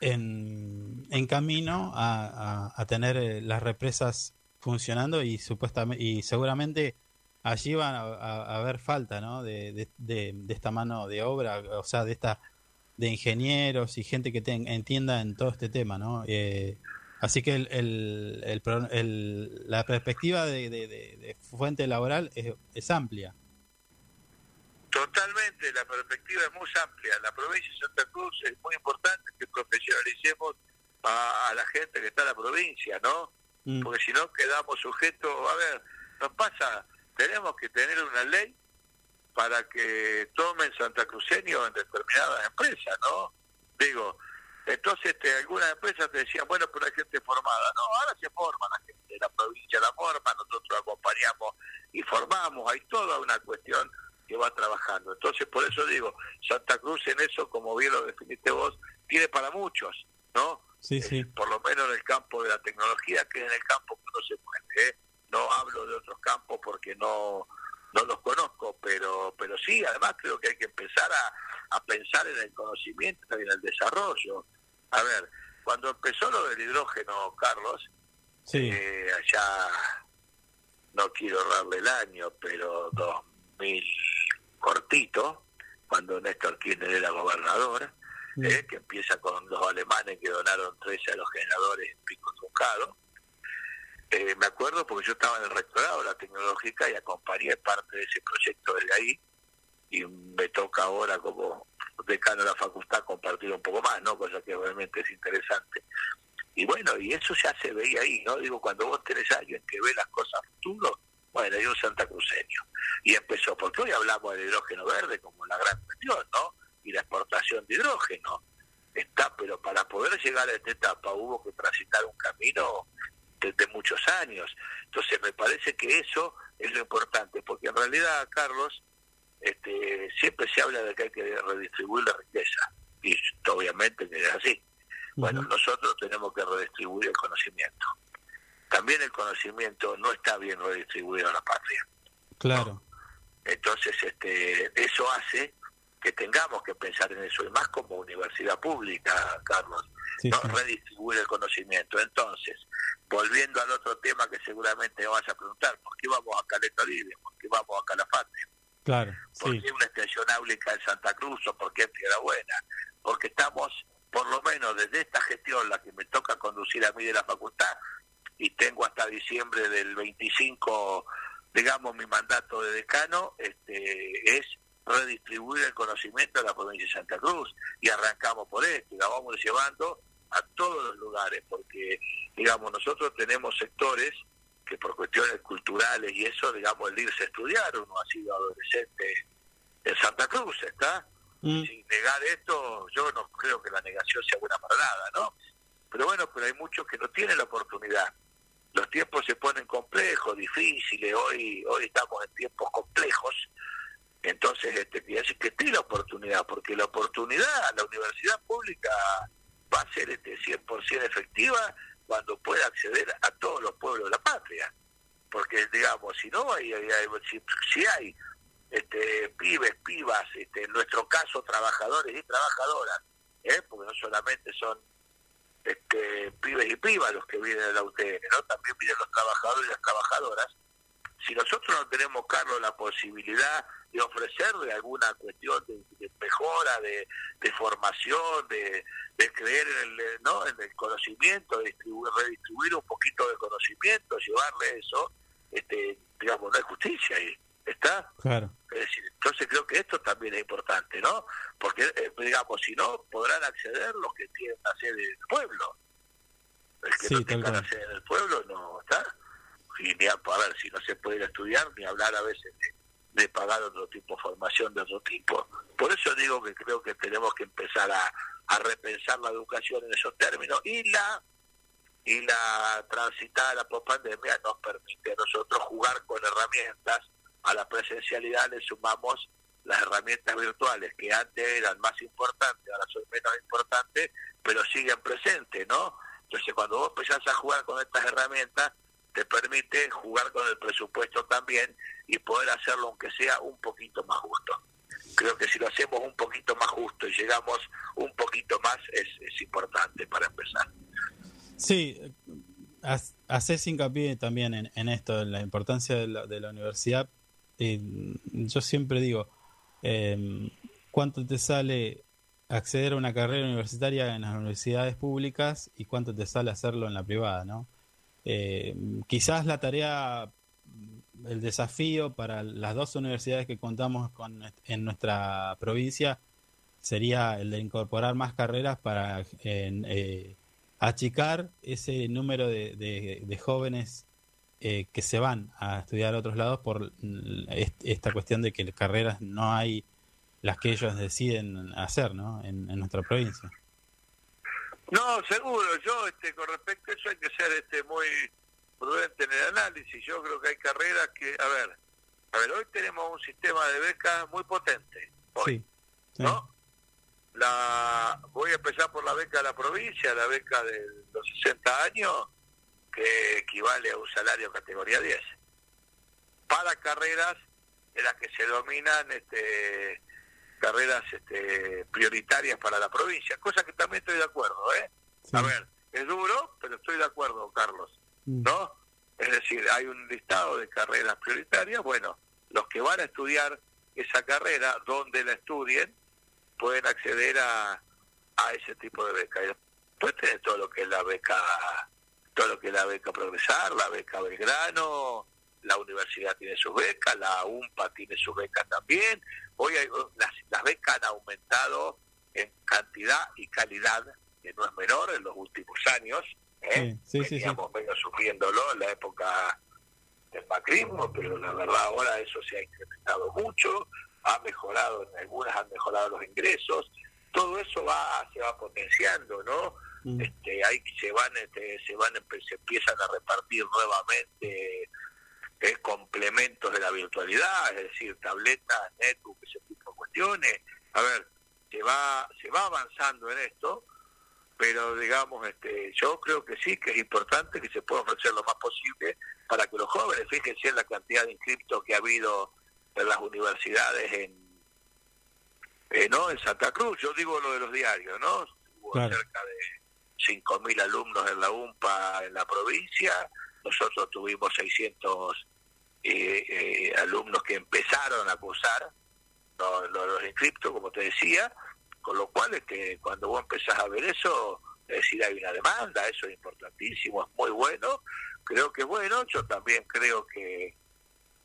en, en camino a, a, tener eh, las represas funcionando y supuestamente y seguramente allí van a, haber falta, ¿no? De, de, de esta mano de obra, o sea, de esta de ingenieros y gente que entienda en todo este tema, ¿no? Eh, así que el, el, la perspectiva de, fuente laboral es, amplia. Totalmente, la perspectiva es muy amplia. La provincia de Santa Cruz es muy importante que profesionalicemos a, la gente que está en la provincia, ¿no? Mm. Porque si no quedamos sujetos, a ver, nos pasa, tenemos que tener una ley para que tomen santacruceños en determinadas empresas, ¿no? Digo, entonces este, algunas empresas te decían, bueno, pero hay gente formada. No, ahora se forma la gente, la provincia la forma, nosotros acompañamos y formamos, hay toda una cuestión que va trabajando. Entonces, por eso digo, Santa Cruz en eso, como bien lo definiste vos, tiene para muchos, ¿no? Sí, sí. por lo menos en el campo de la tecnología, que es en el campo que no se puede. ¿eh? No hablo de otros campos porque no no los conozco, pero pero sí, además creo que hay que empezar a, a pensar en el conocimiento y en el desarrollo. A ver, cuando empezó lo del hidrógeno, Carlos, eh, allá, no quiero darle el año, pero 2000 cortito, cuando Néstor Kirchner era gobernador, eh, que empieza con los alemanes que donaron 13 a los generadores en Pico Truncado, eh, me acuerdo porque yo estaba en el rectorado de la tecnológica y acompañé parte de ese proyecto desde ahí y me toca ahora como decano de la facultad compartir un poco más, ¿no? Cosa que realmente es interesante. Y bueno, y eso ya se veía ahí, ¿no? Digo, cuando vos tenés a alguien que ve las cosas a futuro, bueno, hay un santacruceño. Y empezó, porque hoy hablamos del hidrógeno verde como la gran cuestión, ¿no? Y la exportación de hidrógeno. Está, pero para poder llegar a esta etapa hubo que transitar un camino de, muchos años. Entonces me parece que eso es lo importante, porque en realidad, Carlos, este, siempre se habla de que hay que redistribuir la riqueza, y obviamente que es así. Bueno, nosotros tenemos que redistribuir el conocimiento. También el conocimiento no está bien redistribuido a la patria. Claro. Entonces, este, eso hace que tengamos que pensar en eso, y más como universidad pública, Carlos, no redistribuir el conocimiento. Entonces, volviendo al otro tema que seguramente me vas a preguntar, ¿por qué vamos a Caleta Libre? ¿Por qué vamos a Calafate? Claro, ¿Por qué una extensión áulica en Santa Cruz o por qué en Buena? Porque estamos por lo menos desde esta gestión, la que me toca conducir a mí de la facultad, y tengo hasta diciembre del 25, digamos, mi mandato de decano, este, es redistribuir el conocimiento de la provincia de Santa Cruz. Y arrancamos por esto y la vamos llevando a todos los lugares porque digamos nosotros tenemos sectores que por cuestiones culturales y eso digamos el irse a estudiar uno ha sido adolescente en Santa Cruz está mm. sin negar esto yo no creo que la negación sea buena para nada no pero bueno pero hay muchos que no tienen la oportunidad. Los tiempos se ponen complejos difíciles. Hoy hoy estamos en tiempos complejos entonces, este, quiere decir que tiene la oportunidad, porque la oportunidad, la universidad pública va a ser este 100% efectiva cuando pueda acceder a todos los pueblos de la patria. Porque, digamos, si no, hay, si, hay este, pibes, pibas, este, en nuestro caso trabajadores y trabajadoras, ¿eh? porque no solamente son este, pibes y pibas los que vienen de la UTN, ¿no? también vienen los trabajadores y las trabajadoras. Si nosotros no tenemos, Carlos, la posibilidad de ofrecerle alguna cuestión de, mejora, de, formación, de, creer en el, ¿no? en el conocimiento, de redistribuir un poquito de conocimiento, llevarle eso, este, digamos, no hay justicia ahí. ¿Está? Claro. entonces creo que esto también es importante, ¿no? Porque, eh, digamos, si no, podrán acceder los que tienen la sede del pueblo. El que no tenga la sede del pueblo no está. Y ni a, a ver, si no se puede estudiar, ni hablar a veces de de pagar otro tipo de formación de otro tipo. Por eso digo que creo que tenemos que empezar a, a repensar la educación en esos términos y la y la transitada la pospandemia nos permite a nosotros jugar con herramientas a la presencialidad le sumamos las herramientas virtuales que antes eran más importantes, ahora son menos importantes, pero siguen presentes, ¿no? Entonces cuando vos empezás a jugar con estas herramientas, te permite jugar con el presupuesto también y poder hacerlo aunque sea un poquito más justo. Creo que si lo hacemos un poquito más justo y llegamos un poquito más es, es importante para empezar. Sí, haces hincapié también en, esto, en la importancia de la, de la universidad. yo siempre digo, eh, ¿cuánto te sale acceder a una carrera universitaria en las universidades públicas y cuánto te sale hacerlo en la privada, ¿no? Eh, quizás la tarea, el desafío para las dos universidades que contamos con en nuestra provincia sería el de incorporar más carreras para eh, achicar ese número de, jóvenes eh, que se van a estudiar a otros lados por esta cuestión de que carreras no hay las que ellos deciden hacer ¿no? en nuestra provincia. No, seguro. Yo, este, con respecto a eso, hay que ser este, muy prudente en el análisis. Yo creo que hay carreras que, a ver, a ver, hoy tenemos un sistema de becas muy potente. Hoy, ¿no? La, voy a empezar por la beca de la provincia, la beca de los 60 años, que equivale a un salario categoría 10. Para carreras en las que se dominan este, carreras este, prioritarias para la provincia, cosa que también estoy de acuerdo, ¿eh? A ver, es duro, pero estoy de acuerdo, Carlos. ¿No? Es decir, hay un listado de carreras prioritarias, bueno, los que van a estudiar esa carrera, donde la estudien, pueden acceder a, a ese tipo de beca. Y después tenés todo lo que es la beca, todo lo que es la beca Progresar, la beca Belgrano, la universidad tiene sus becas, la UMPA tiene sus becas también. Hoy las, las becas han aumentado en cantidad y calidad, que no es menor en los últimos años. ¿Eh? Sí, sí, Veníamos medio sufriéndolo en la época del macrismo, pero la verdad ahora eso se ha incrementado mucho, ha mejorado, en algunas han mejorado los ingresos, todo eso va se va potenciando, ¿no? Mm. Este, ahí se van, este, se van, se empiezan a repartir nuevamente es complementos de la virtualidad, es decir, tabletas, netbook, ese tipo de cuestiones. A ver, se va, se va avanzando en esto, pero digamos, este, yo creo que sí, que es importante que se pueda ofrecer lo más posible para que los jóvenes, fíjense en la cantidad de inscriptos que ha habido en las universidades en, eh, ¿no? en Santa Cruz, yo digo lo de los diarios, ¿no? Hubo cerca de 5.000 alumnos en la UMPA en la provincia, nosotros tuvimos 600 eh, eh, alumnos que empezaron a cursar los, los, inscriptos, como te decía, Con lo cual, este, cuando vos empezás a ver eso, es decir, hay una demanda, eso es importantísimo, es muy bueno, creo que bueno, yo también creo que,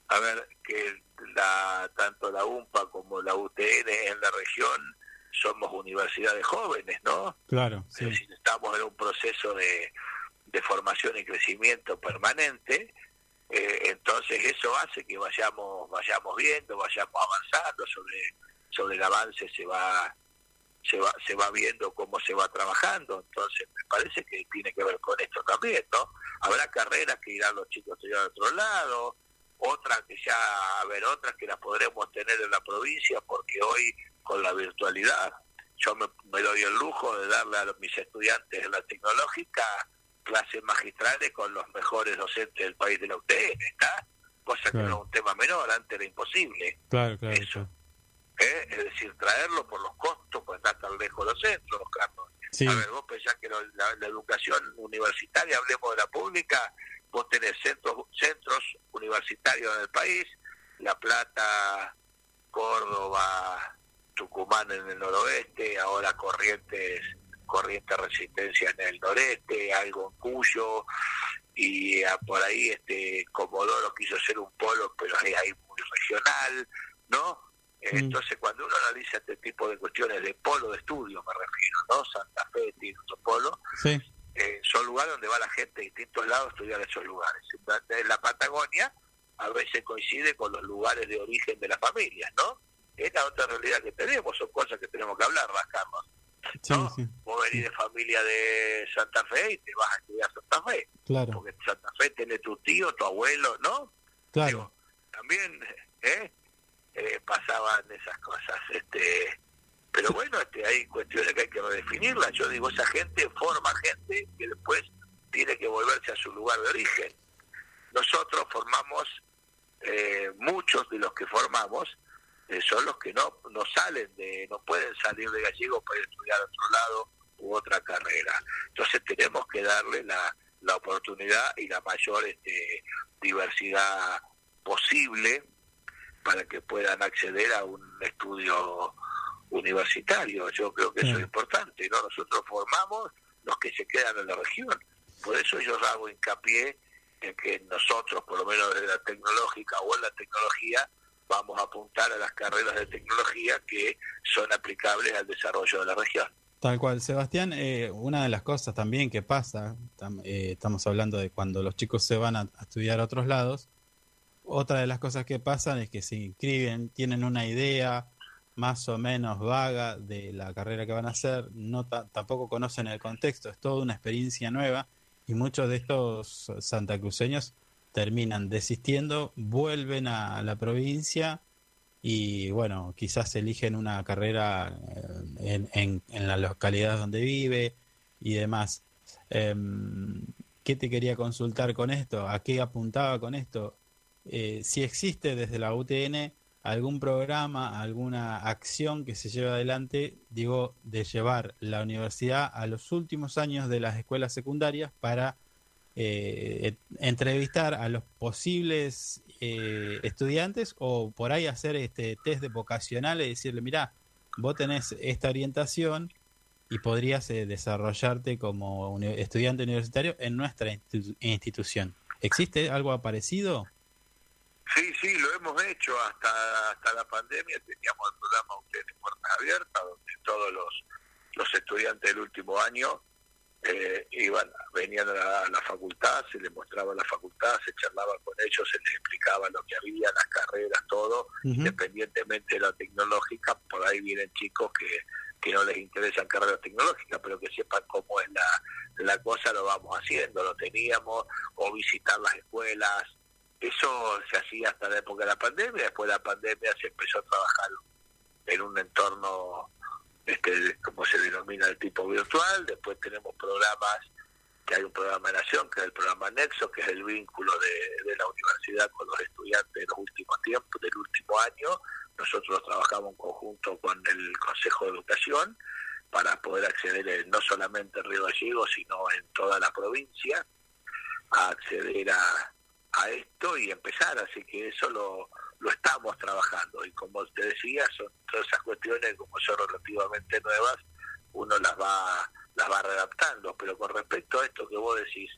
a ver, que la tanto la UMPA como la UTN en la región somos universidades jóvenes, ¿no? Claro, sí. estamos en un proceso de, de formación y crecimiento permanente, eh, entonces eso hace que vayamos vayamos viendo, vayamos avanzando sobre sobre el avance se va se va se va viendo cómo se va trabajando, entonces me parece que tiene que ver con esto también, ¿no? Habrá carreras que irán los chicos a estudiar a otro lado, otras que ya, a ver, otras que las podremos tener en la provincia porque hoy con la virtualidad yo me, me doy el lujo de darle a mis estudiantes en la tecnológica clases magistrales con los mejores docentes del país de la UTN, ¿está? Cosa que no es un tema menor, antes era imposible. Claro, claro. Eso. ¿Eh? Es decir, traerlo por los costos, pues está tan lejos los centros, Carlos. A ver, vos pensás que la, educación universitaria, hablemos de la pública, vos tenés centros, centros universitarios en el país, La Plata, Córdoba, Tucumán en el noroeste, ahora Corrientes corriente resistencia en el noreste, algo en Cuyo, y ah, por ahí este Comodoro quiso ser un polo, pero ahí muy regional, ¿no? Mm. Entonces, cuando uno analiza este tipo de cuestiones de polo de estudio, me refiero, ¿no? Santa Fe tiene otro polo, eh, son lugares donde va la gente de distintos lados a estudiar esos lugares. En la Patagonia a veces coincide con los lugares de origen de las familias, ¿no? Es la otra realidad que tenemos, son cosas que tenemos que hablar, Carlos. ¿no? Vos venís de familia de Santa Fe y te vas a estudiar Santa Fe. Claro. Porque Santa Fe tiene tu tío, tu abuelo, ¿no? Claro. también ¿eh? ¿Eh? pasaban esas cosas. este Pero bueno, este hay cuestiones que hay que redefinirlas. Yo digo, esa gente forma gente que después tiene que volverse a su lugar de origen. Nosotros formamos, eh, muchos de los que formamos, eh, son los que no, no salen de, no pueden salir de gallego para estudiar a otro lado u otra carrera. Entonces tenemos que darle la, la oportunidad y la mayor este, diversidad posible para que puedan acceder a un estudio universitario. Yo creo que eso es importante, ¿no? Nosotros formamos los que se quedan en la región. Por eso yo hago hincapié en que nosotros, por lo menos desde la tecnológica o en la tecnología, vamos a apuntar a las carreras de tecnología que son aplicables al desarrollo de la región. Tal cual, Sebastián, eh, una de las cosas también que pasa, eh, estamos hablando de cuando los chicos se van a, estudiar a otros lados, otra de las cosas que pasan es que se inscriben, tienen una idea más o menos vaga de la carrera que van a hacer, no tampoco conocen el contexto, es toda una experiencia nueva y muchos de estos santacruceños terminan desistiendo, vuelven a la provincia y bueno, quizás eligen una carrera eh, en, la localidad donde vive y demás. Em, ¿Qué te quería consultar con esto? ¿A qué apuntaba con esto? Eh, si existe desde la UTN algún programa, alguna acción que se lleve adelante, digo, de llevar la universidad a los últimos años de las escuelas secundarias para eh, entrevistar a los posibles eh, estudiantes o por ahí hacer este test de vocacional y decirle, mira, vos tenés esta orientación y podrías eh, desarrollarte como estudiante universitario en nuestra institución. ¿Existe algo parecido? Sí, sí, lo hemos hecho hasta hasta la pandemia. Teníamos el programa Ustedes Puertas Abiertas, donde todos los, los estudiantes del último año eh, iban, venían a la, facultad, se les mostraba la facultad, se charlaba con ellos, se les explicaba lo que había, las carreras, todo, independientemente de la tecnológica, por ahí vienen chicos que, que no les interesan carreras tecnológicas, pero que sepan cómo es la, la cosa, lo vamos haciendo, lo teníamos, o visitar las escuelas, eso se hacía hasta la época de la pandemia, después de la pandemia se empezó a trabajar en un entorno este, como se denomina el tipo virtual, después tenemos programas, que hay un programa de Nación, que es el programa Nexo, que es el vínculo de, la universidad con los estudiantes de los últimos del último año. Nosotros trabajamos en conjunto con el Consejo de Educación para poder acceder no solamente en Río Gallegos, sino en toda la provincia, a acceder a, a esto y empezar. Así que eso lo, lo estamos trabajando y como te decía, son todas esas cuestiones como son relativamente nuevas, uno las va las va readaptando, pero con respecto a esto que vos decís,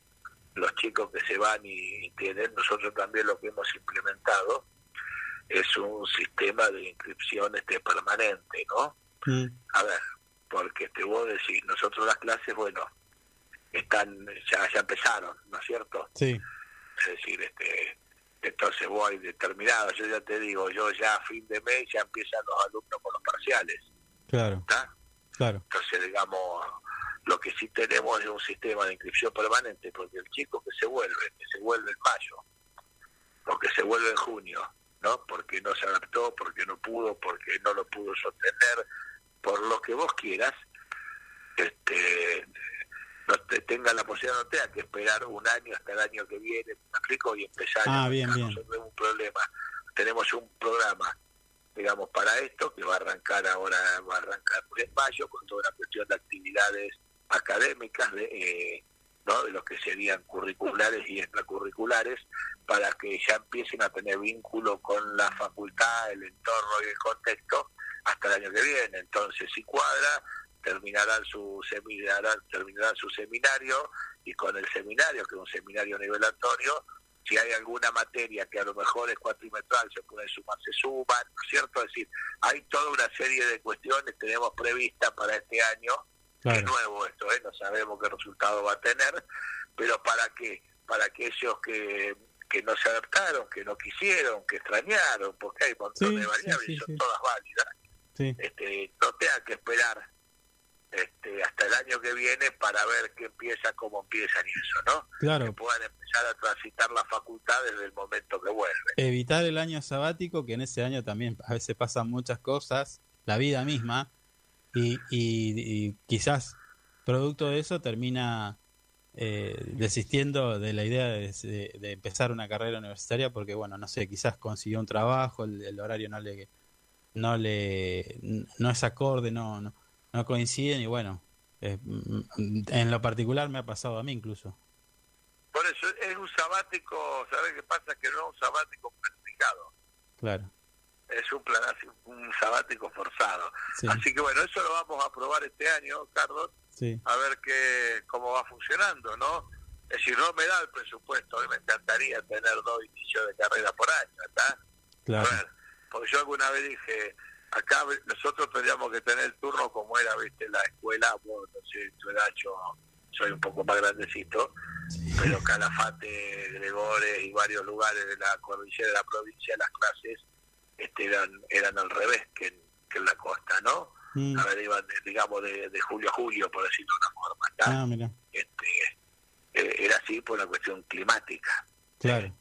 los chicos que se van y, tienen, nosotros también lo que hemos implementado es un sistema de inscripción este permanente, ¿no? Mm. A ver, porque te vos decís, nosotros las clases, bueno, están ya ya empezaron, ¿no es cierto? Sí. Es decir, este entonces voy determinado, yo ya te digo, yo ya a fin de mes ya empiezan los alumnos con los parciales, Claro, ¿está? claro. Entonces, digamos, lo que sí tenemos es un sistema de inscripción permanente, porque el chico que se vuelve, que se vuelve en mayo, o que se vuelve en junio, ¿no? Porque no se adaptó, porque no pudo, porque no lo pudo sostener, por lo que vos quieras, este no te tenga la posibilidad, no tenga que esperar un año hasta el año que viene, ¿me explico? Y empezar Ah, a bien, un problema. Tenemos un programa digamos, para esto, que va a arrancar ahora, va a arrancar en mayo, con toda la cuestión de actividades académicas, de, eh, ¿no? de los que serían curriculares y extracurriculares, para que ya empiecen a tener vínculo con la facultad, el entorno y el contexto hasta el año que viene. Entonces, si cuadra, terminarán su seminario, terminarán su seminario y con el seminario, que es un seminario nivelatorio, si hay alguna materia que a lo mejor es cuatrimestral, se puede sumar, se suman, ¿no es cierto? Es decir, hay toda una serie de cuestiones que tenemos previstas para este año, que es Claro. nuevo esto, ¿eh? no sabemos qué resultado va a tener, pero ¿para qué? Para aquellos que, que no se adaptaron, que no quisieron, que extrañaron, porque hay un montón Sí, de variables sí, son todas válidas, este, no tengan que esperar este, hasta el año que viene para ver qué empieza, cómo empiezan y eso, ¿no? que Claro, puedan empezar a transitar la facultad desde el momento que vuelven. evitar el año sabático, que en ese año también a veces pasan muchas cosas, la vida misma, y, y- y quizás producto de eso termina eh, desistiendo de la idea de, de- de empezar una carrera universitaria porque, bueno, no sé, quizás consiguió un trabajo, el, el horario no le, no le, no es acorde, no, no, no coinciden y bueno, eh, en lo particular me ha pasado a mí incluso. Por eso es un sabático, ¿sabes qué pasa? Que no es un sabático planificado, Claro, es un, plan, un sabático forzado. sí, Así que bueno, eso lo vamos a probar este año, Carlos, sí, a ver qué cómo va funcionando, ¿no? Es decir, no me da el presupuesto, me encantaría tener dos inicios de carrera por año, ¿está? claro, porque yo alguna vez dije, acá nosotros tendríamos que tener el turno como era, viste, la escuela, bueno, no sé, tu edad, yo soy un poco más grandecito, pero Calafate, Gregores y varios lugares de la cordillera de la provincia, las clases este, eran eran al revés que en, que en la costa, ¿no? Mm, A ver, iban, de- digamos, de, de julio a julio, por decirlo de una forma, ah, mira, Este, eh, era así por una cuestión climática. claro.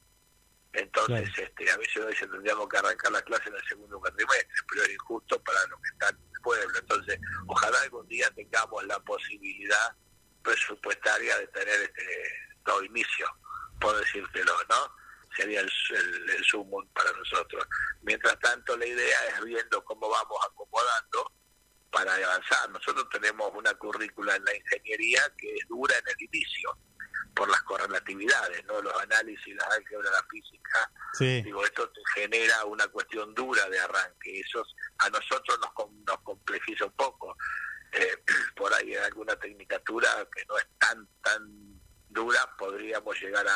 Entonces, este, a veces uno dice tendríamos que arrancar la clase en el segundo cuatrimestre, pero es injusto para los que están en el pueblo. Entonces, ojalá algún día tengamos la posibilidad presupuestaria de tener este todo inicio, por decírtelo, ¿no? Sería el, el, el sumo para nosotros. Mientras tanto, la idea es viendo cómo vamos acomodando para avanzar. Nosotros tenemos una currícula en la ingeniería que es dura en el inicio, por las correlatividades, ¿no? Los análisis, las álgebras, la física, Sí, digo, esto genera una cuestión dura de arranque. Eso a nosotros nos, nos complejiza un poco. Eh, por ahí en alguna tecnicatura que no es tan, tan dura, podríamos llegar a,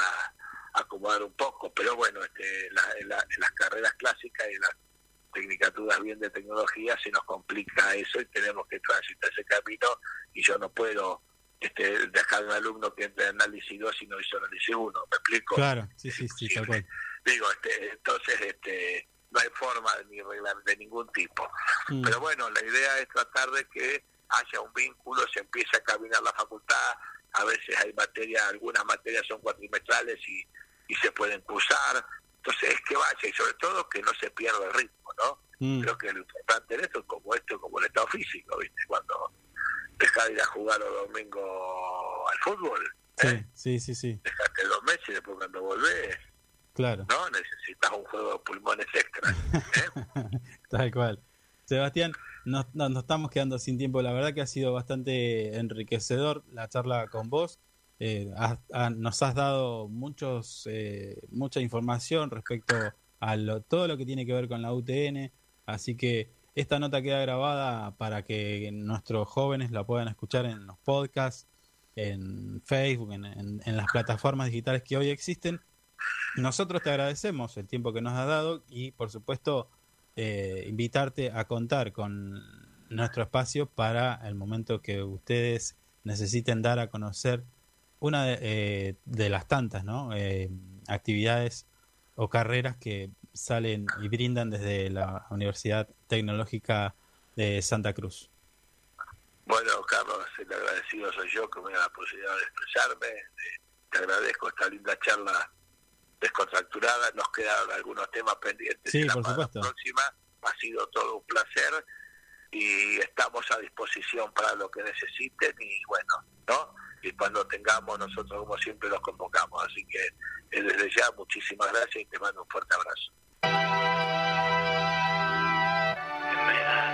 a acomodar un poco. Pero bueno, este, la- en, la- en las carreras clásicas y en las tecnicaturas bien de tecnología se nos complica eso y tenemos que transitar ese camino y yo no puedo este, dejar un alumno que entre en análisis 2 y no hizo análisis 1, ¿me explico? claro, sí, sí, sí, tal cual. digo este entonces este no hay forma ni reglar de ningún tipo. Mm, pero bueno la idea es tratar de que haya un vínculo se empiece a caminar la facultad a veces hay materias algunas materias son cuatrimestrales y, y se pueden cursar entonces es que vaya y sobre todo que no se pierda el ritmo no mm, creo que lo importante en esto es como esto como el estado físico viste cuando dejar de ir a jugar los domingos al fútbol ¿eh? sí, sí, sí, sí, dejaste dos meses y después cuando volvés claro. no necesitas un juego de pulmones extra ¿eh? Tal cual. Sebastián, nos, nos, nos estamos quedando sin tiempo. La verdad que ha sido bastante enriquecedor la charla con vos. Eh, has- ha- nos has dado muchos, eh, mucha información respecto a todo lo que tiene que ver con la UTN. Así que esta nota queda grabada para que nuestros jóvenes la puedan escuchar en los podcasts, en Facebook, en, las plataformas digitales que hoy existen. Nosotros te agradecemos el tiempo que nos has dado y, por supuesto, eh, invitarte a contar con nuestro espacio para el momento que ustedes necesiten dar a conocer una de, eh, las tantas. Eh, actividades o carreras que salen y brindan desde la Universidad Tecnológica de Santa Cruz. Bueno, Carlos, el agradecido soy yo que me da la posibilidad de expresarme. Te agradezco esta linda charla descontracturada. Nos quedaron algunos temas pendientes. Sí, por supuesto. La próxima ha sido todo un placer y estamos a disposición para lo que necesiten y bueno, ¿no? Y cuando tengamos nosotros como siempre los convocamos. Así que eh, desde ya muchísimas gracias y te mando un fuerte abrazo. Hoy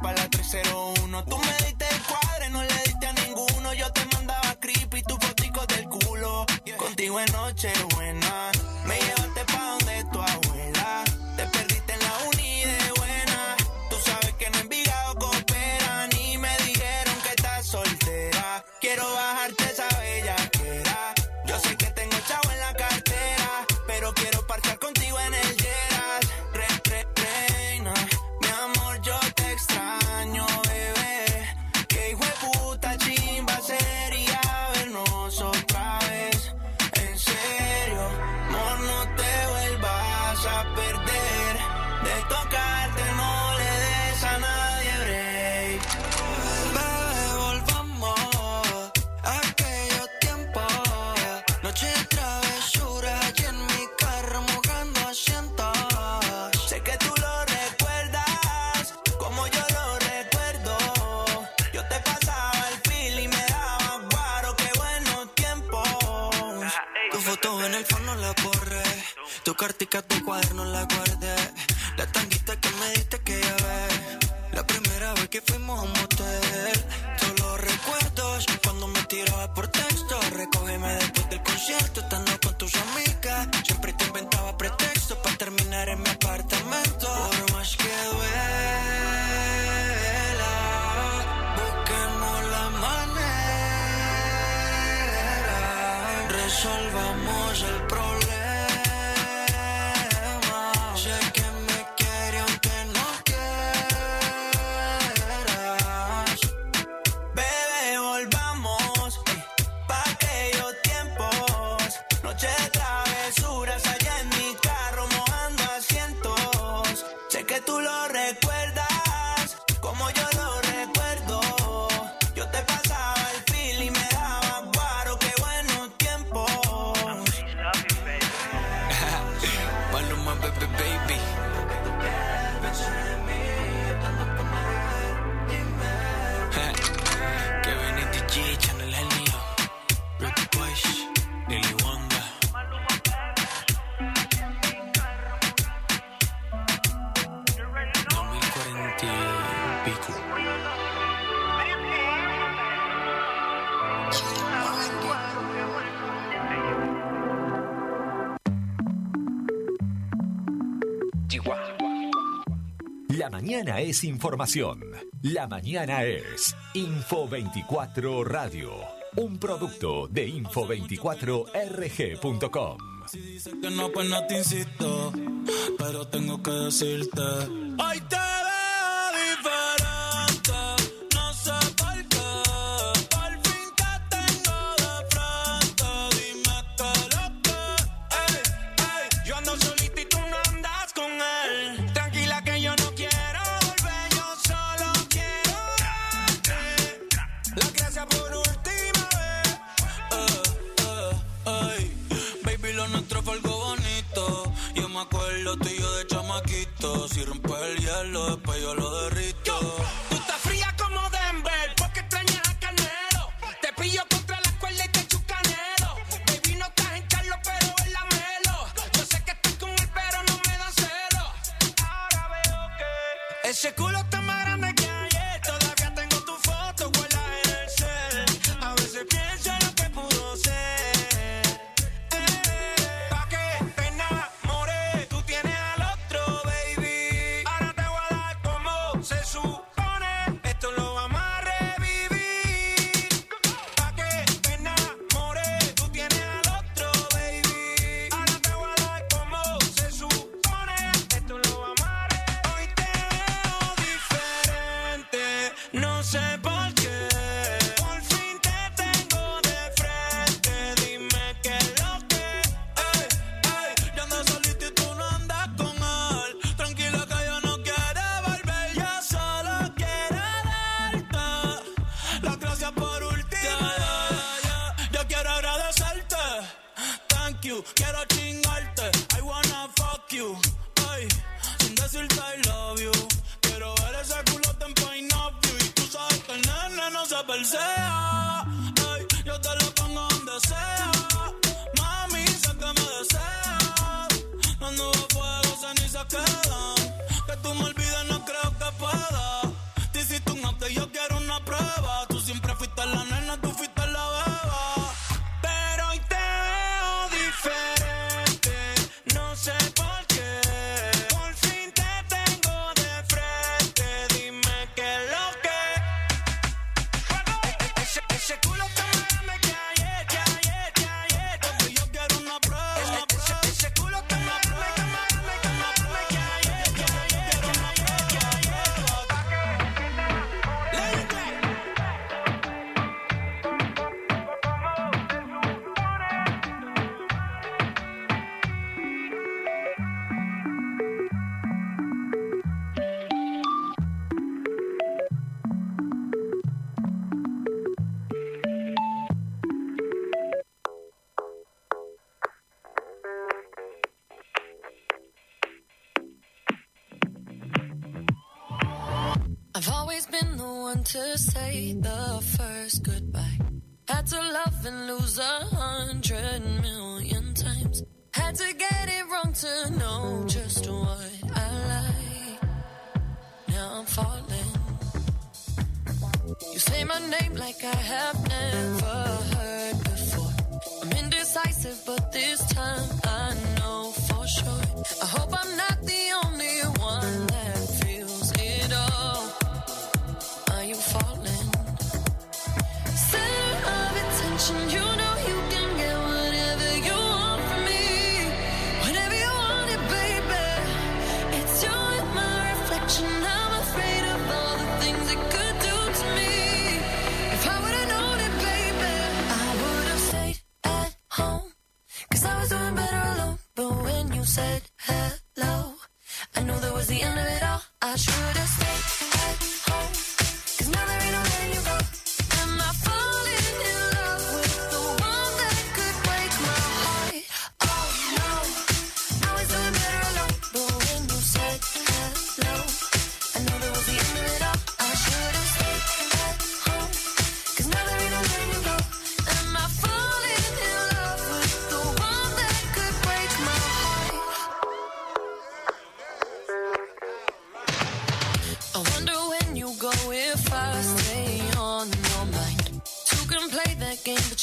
para la 301. Tú me diste el cuadre, no le diste a ninguno. Yo te mandaba creepy, tu fotico del culo. Contigo en noche, güey. Prácticas de cuaderno en la cuaderno es información. La mañana es Info24 Radio, un producto de info24rg.com. Que no, pues no te insisto, pero tengo que decirte.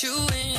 you in.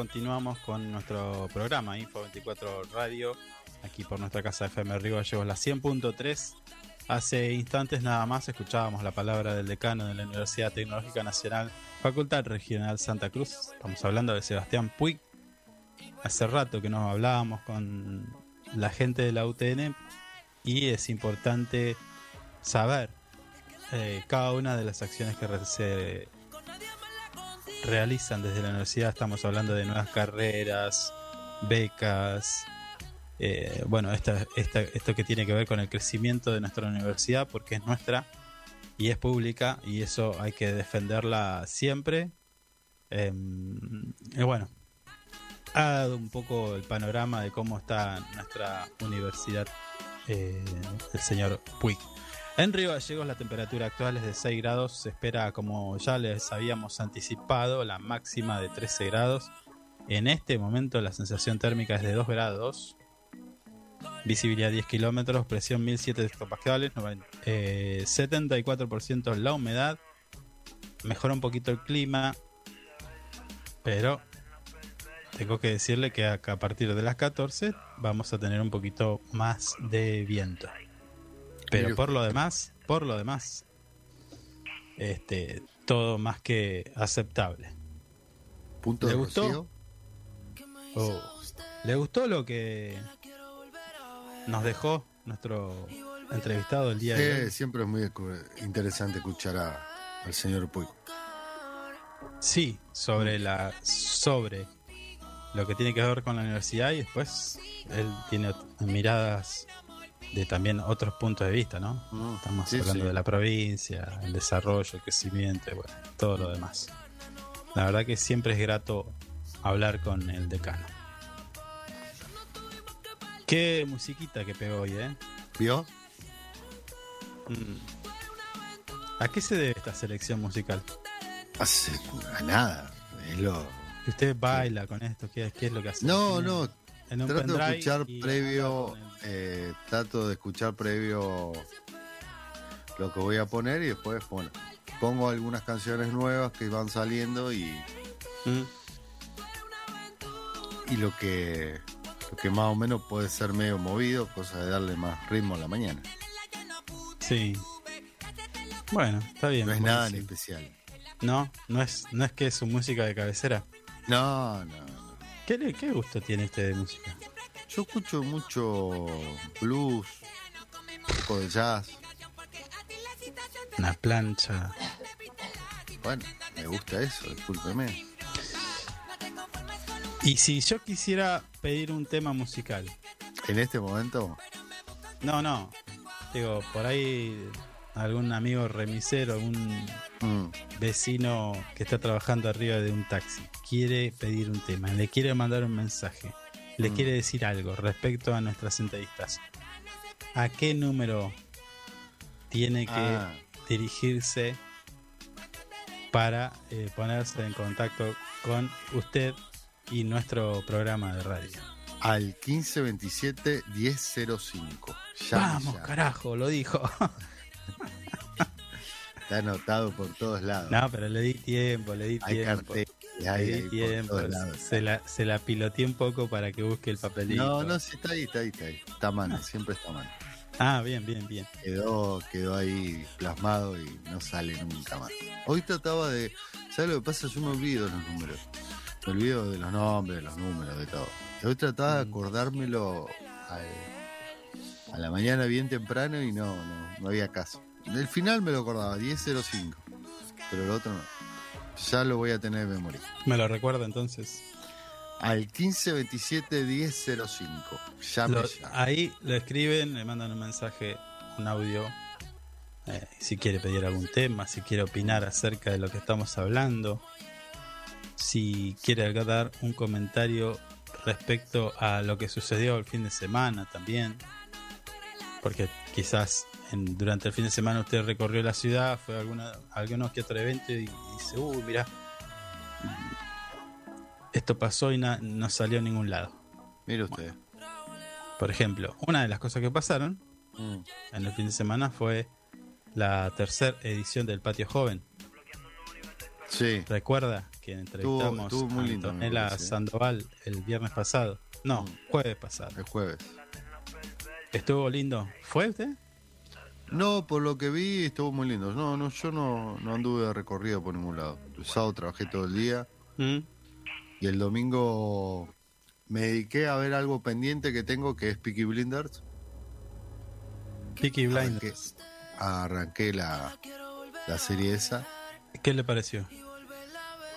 Continuamos con nuestro programa Info 24 Radio, aquí por nuestra casa FM Río Gallegos, la 100.3. Hace instantes nada más escuchábamos la palabra del decano de la Universidad Tecnológica Nacional, Facultad Regional Santa Cruz. Estamos hablando de Sebastián Puig. Hace rato que nos hablábamos con la gente de la UTN y es importante saber eh, cada una de las acciones que se realizan desde la universidad. Estamos hablando de nuevas carreras, becas, eh, bueno, esta, esta- esto que tiene que ver con el crecimiento de nuestra universidad, porque es nuestra y es pública, y eso hay que defenderla siempre. Em, y bueno, ha dado un poco el panorama de cómo está nuestra universidad, eh, el señor Puig. En Río Gallegos la temperatura actual es de 6 grados, se espera como ya les habíamos anticipado la máxima de 13 grados. En este momento la sensación térmica es de 2 grados, visibilidad 10 kilómetros, presión 1007 hectopascales, eh, 74% la humedad, mejora un poquito el clima, pero tengo que decirle que a partir de las 14 vamos a tener un poquito más de viento. Pero por lo demás, por lo demás, este, todo más que aceptable. Punto ¿Le de gustó? Oh, ¿Le gustó lo que nos dejó nuestro entrevistado el día de Sí, hoy? siempre es muy interesante escuchar a- al señor Puig. Sí, sobre la sobre lo que tiene que ver con la universidad y después él tiene miradas de también otros puntos de vista, ¿no? Mm, Estamos sí, hablando sí. de la provincia, el desarrollo, el crecimiento, bueno, todo lo demás. La verdad que siempre es grato hablar con el decano. Qué musiquita que pegó hoy, ¿eh? ¿Vio? Mm. ¿A qué se debe esta selección musical? Hace a nada. Es lo. ¿Que usted baila con esto? ¿Qué, qué es lo que hace? No, ¿Tiene no. en un Trato de escuchar previo. Eh, trato de escuchar previo lo que voy a poner y después, bueno, pongo algunas canciones nuevas que van saliendo y, Mm. y lo que lo que más o menos puede ser medio movido, cosa de darle más ritmo a la mañana. Sí. Bueno, está bien. No es nada en especial. No, no es, no es que es su música de cabecera. No, no, no. ¿Qué, qué gusto tiene este de música? Yo escucho mucho blues, un poco de jazz. Una plancha. Bueno, me gusta eso, discúlpeme. Y si yo quisiera pedir un tema musical. En este momento, No, no. Digo, por ahí algún amigo remisero, algún mm, vecino que está trabajando arriba de un taxi quiere pedir un tema, le quiere mandar un mensaje, le Mm. quiere decir algo respecto a nuestras entrevistas. ¿A qué número tiene que ah, dirigirse para eh, ponerse en contacto con usted y nuestro programa de radio? al 1527 1005. Llame Vamos, ya. carajo, lo dijo. Está anotado por todos lados. no, pero le di tiempo, le di hay tiempo. Tiempo, lados. se la, se la piloteé un poco para que busque el papelito. No, no, sí, está ahí, está ahí, está ahí. Está a mano, siempre está a mano. Ah, bien, bien, bien. Quedó, quedó ahí plasmado y no sale nunca más. Hoy trataba de. ¿Sabes lo que pasa? Yo me olvido los números. Me olvido de los nombres, de los números, de todo. Hoy trataba de Mm. acordármelo a la mañana bien temprano y no, no, no había caso. El final me lo acordaba, 10.05. Pero el otro no. Ya lo voy a tener de memoria. ¿Me lo recuerda entonces? Al 1527 1005. Llame Lo- ya. ahí lo escriben, le mandan un mensaje, un audio, eh, si quiere pedir algún tema, si quiere opinar acerca de lo que estamos hablando, si quiere dar un comentario respecto a lo que sucedió el fin de semana también, porque quizás en- durante el fin de semana usted recorrió la ciudad, fue a alguna, a algunos que otro evento y, y dice, uy, mira, esto pasó y na- no salió a ningún lado. Mire usted. Por ejemplo, una de las cosas que pasaron Mm. en el fin de semana fue la tercera edición del Patio Joven. Sí. Recuerda que entrevistamos estuvo muy a Antonella. Sandoval el viernes pasado. No, Mm. jueves pasado. El jueves. Estuvo lindo. ¿Fue usted? No, por lo que vi estuvo muy lindo. No, no, yo no, no anduve de recorrido por ningún lado. El sábado trabajé todo el día ¿Mm? y el domingo me dediqué a ver algo pendiente que tengo que es Peaky Blinders. Peaky Blinders. arranqué la, la serie esa ¿Qué le pareció?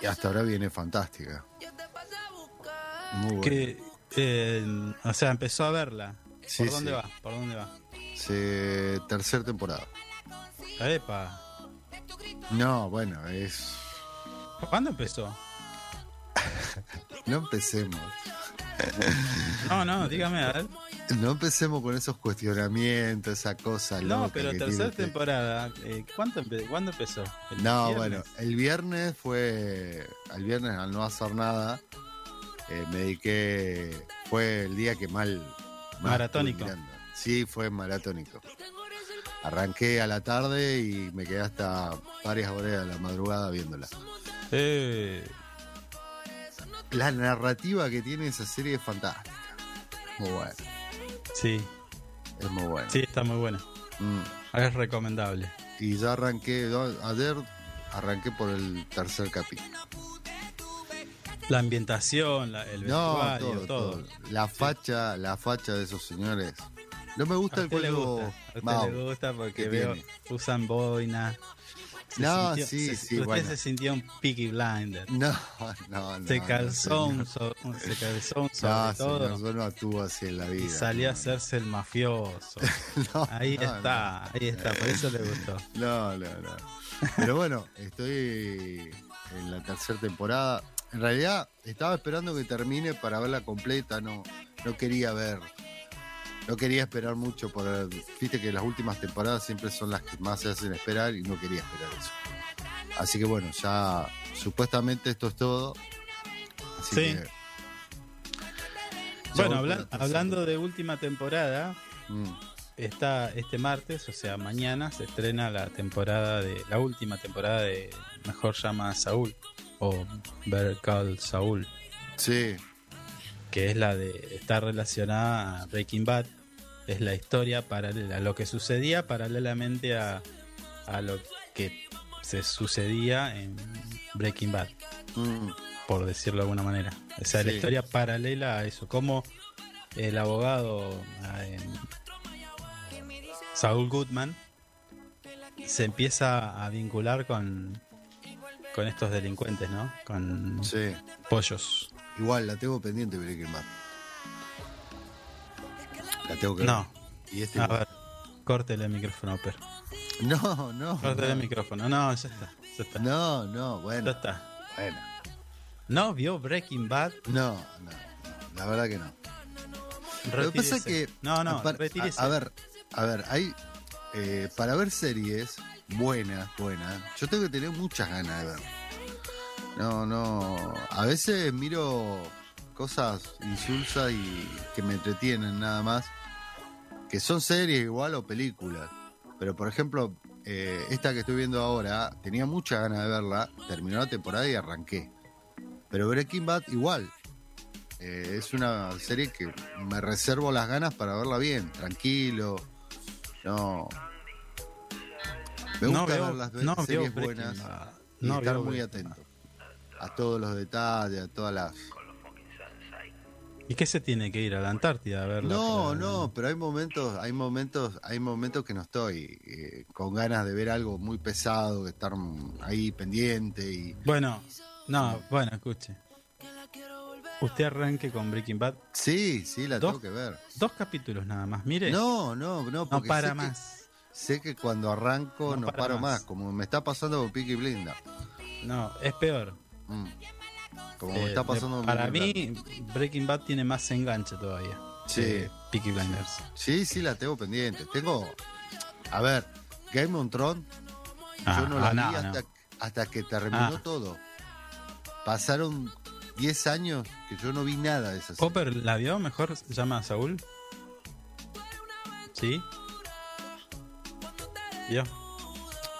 y hasta ahora viene fantástica. Muy buena. Que, eh, o sea, empezó a verla. Sí, ¿Por dónde sí. va? ¿Por dónde va? Se, tercer temporada. Epa. No, bueno, es... ¿Cuándo empezó? No empecemos. No, no, dígame, a ver. No empecemos con esos cuestionamientos, esa cosa No, pero tercera usted. temporada. eh, ¿cuánto empe- ¿Cuándo empezó? ¿El No, viernes? bueno, el viernes fue. El viernes al no hacer nada, eh, me dediqué. Fue el día que mal. mal Maratónico. estuve mirando. Sí, fue maratónico. Arranqué a la tarde y me quedé hasta varias horas de la madrugada viéndola. Eh, La narrativa que tiene esa serie es fantástica. Muy buena. sí, Es muy buena. sí, está muy buena. Mm. Es recomendable. Y ya arranqué. Ayer arranqué por el tercer capítulo. La ambientación, la- el No, vestuario, todo, todo. todo. La facha, la facha de esos señores. No me gusta A el usted le gusta, a usted Mao. le gusta porque ¿Qué veo tiene? usan boina, se No, sintió- sí, se- sí, usted bueno. se sintió un Peaky Blinder. No, no, no. se no, calzó, un so- se calzó un sobre No, todo señor, no actúo así en la vida. y salió a hacerse el mafioso. no, Ahí está, ahí está, por eso le gustó. No, no, no. Pero bueno, estoy en la tercera temporada. En realidad, estaba esperando que termine para verla completa. No, no quería ver. No quería esperar mucho por. Viste que las últimas temporadas siempre son las que más se hacen esperar y no quería esperar eso. Así que bueno, ya supuestamente esto es todo. Así Sí. que- Bueno, hablando de última temporada, Mm, está este martes, o sea, mañana se estrena la temporada de la última temporada de Mejor llama a Saúl o Better Call Saúl, Sí, que es la de está relacionada a Breaking Bad, es la historia paralela, lo que sucedía paralelamente a, a lo que se sucedía en Breaking Bad, mm, por decirlo de alguna manera. O sea, la historia paralela a eso, como el abogado eh, Saúl Goodman se empieza a vincular con, con estos delincuentes, ¿no? Con sí. pollos. Igual la tengo pendiente Breaking Bad. La tengo que ver. No, Y este a ver, córtele el micrófono, pero. No, no. Córtele el no. micrófono. No, ya está. Ya está. No, no, Ya bueno. está. Bueno. ¿No vio Breaking Bad? No, no, no, la verdad que no. Lo que pasa es Retírese. que. No, no, retírese. a ver, a ver, hay. eh, para ver series buenas, buenas, yo tengo que tener muchas ganas de ver. No, no. A veces miro cosas insulsas y que me entretienen nada más. Que son series igual o películas. Pero por ejemplo, eh, esta que estoy viendo ahora, tenía muchas ganas de verla. Terminó la temporada y arranqué. Pero Breaking Bad igual. Eh, es una serie que me reservo las ganas para verla bien, tranquilo. No. Me No gusta veo- ver las no series buenas Bad. y No estar muy atento a todos los detalles, a todas las. ¿Y qué se tiene que ir a la Antártida a verla? No, para- no, pero hay momentos, hay momentos, hay momentos que no estoy eh, con ganas de ver algo muy pesado, de estar ahí pendiente y. Bueno, no, bueno, escuche. Usted arranque con Breaking Bad. Sí, sí, la Dos- tengo que ver. Dos capítulos nada más. Mire, No, no, no, no porque para sé que- más. sé que cuando arranco No no, para paro más. más. como me está pasando con Peaky Blinda. No, es peor. Mm. Como Eh, está pasando con para mí, Breaking Bad tiene más enganche todavía. Sí. Peaky Blinders. Sí, sí, la tengo pendiente. Tengo. A ver, Game of Thrones, Ah, yo no la ah, vi no, hasta, no. hasta que terminó Ah. todo. Pasaron 10 años que yo no vi nada de esa serie. ¿Popper la vio? Mejor se llama Saúl. ¿Sí? ¿Vio?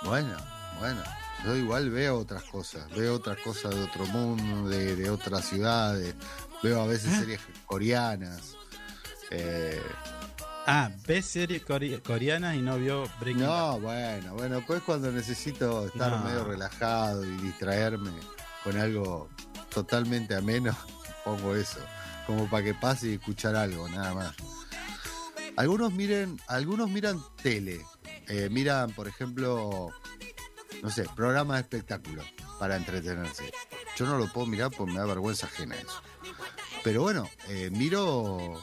Bueno, bueno. Yo igual veo otras cosas. Veo otras cosas de otro mundo, de, de otras ciudades. Veo a veces series coreanas. Eh, Ah, ve series core- coreanas y no vio Breaking Bad. no, bueno, bueno. Pues cuando necesito estar No. medio relajado y distraerme con algo totalmente ameno, pongo eso. Como para que pase y escuchar algo, nada más. Algunos miren, algunos miran tele. Eh, miran, por ejemplo, no sé, programas de espectáculos para entretenerse. Yo no lo puedo mirar porque me da vergüenza ajena eso. Pero bueno, eh, miro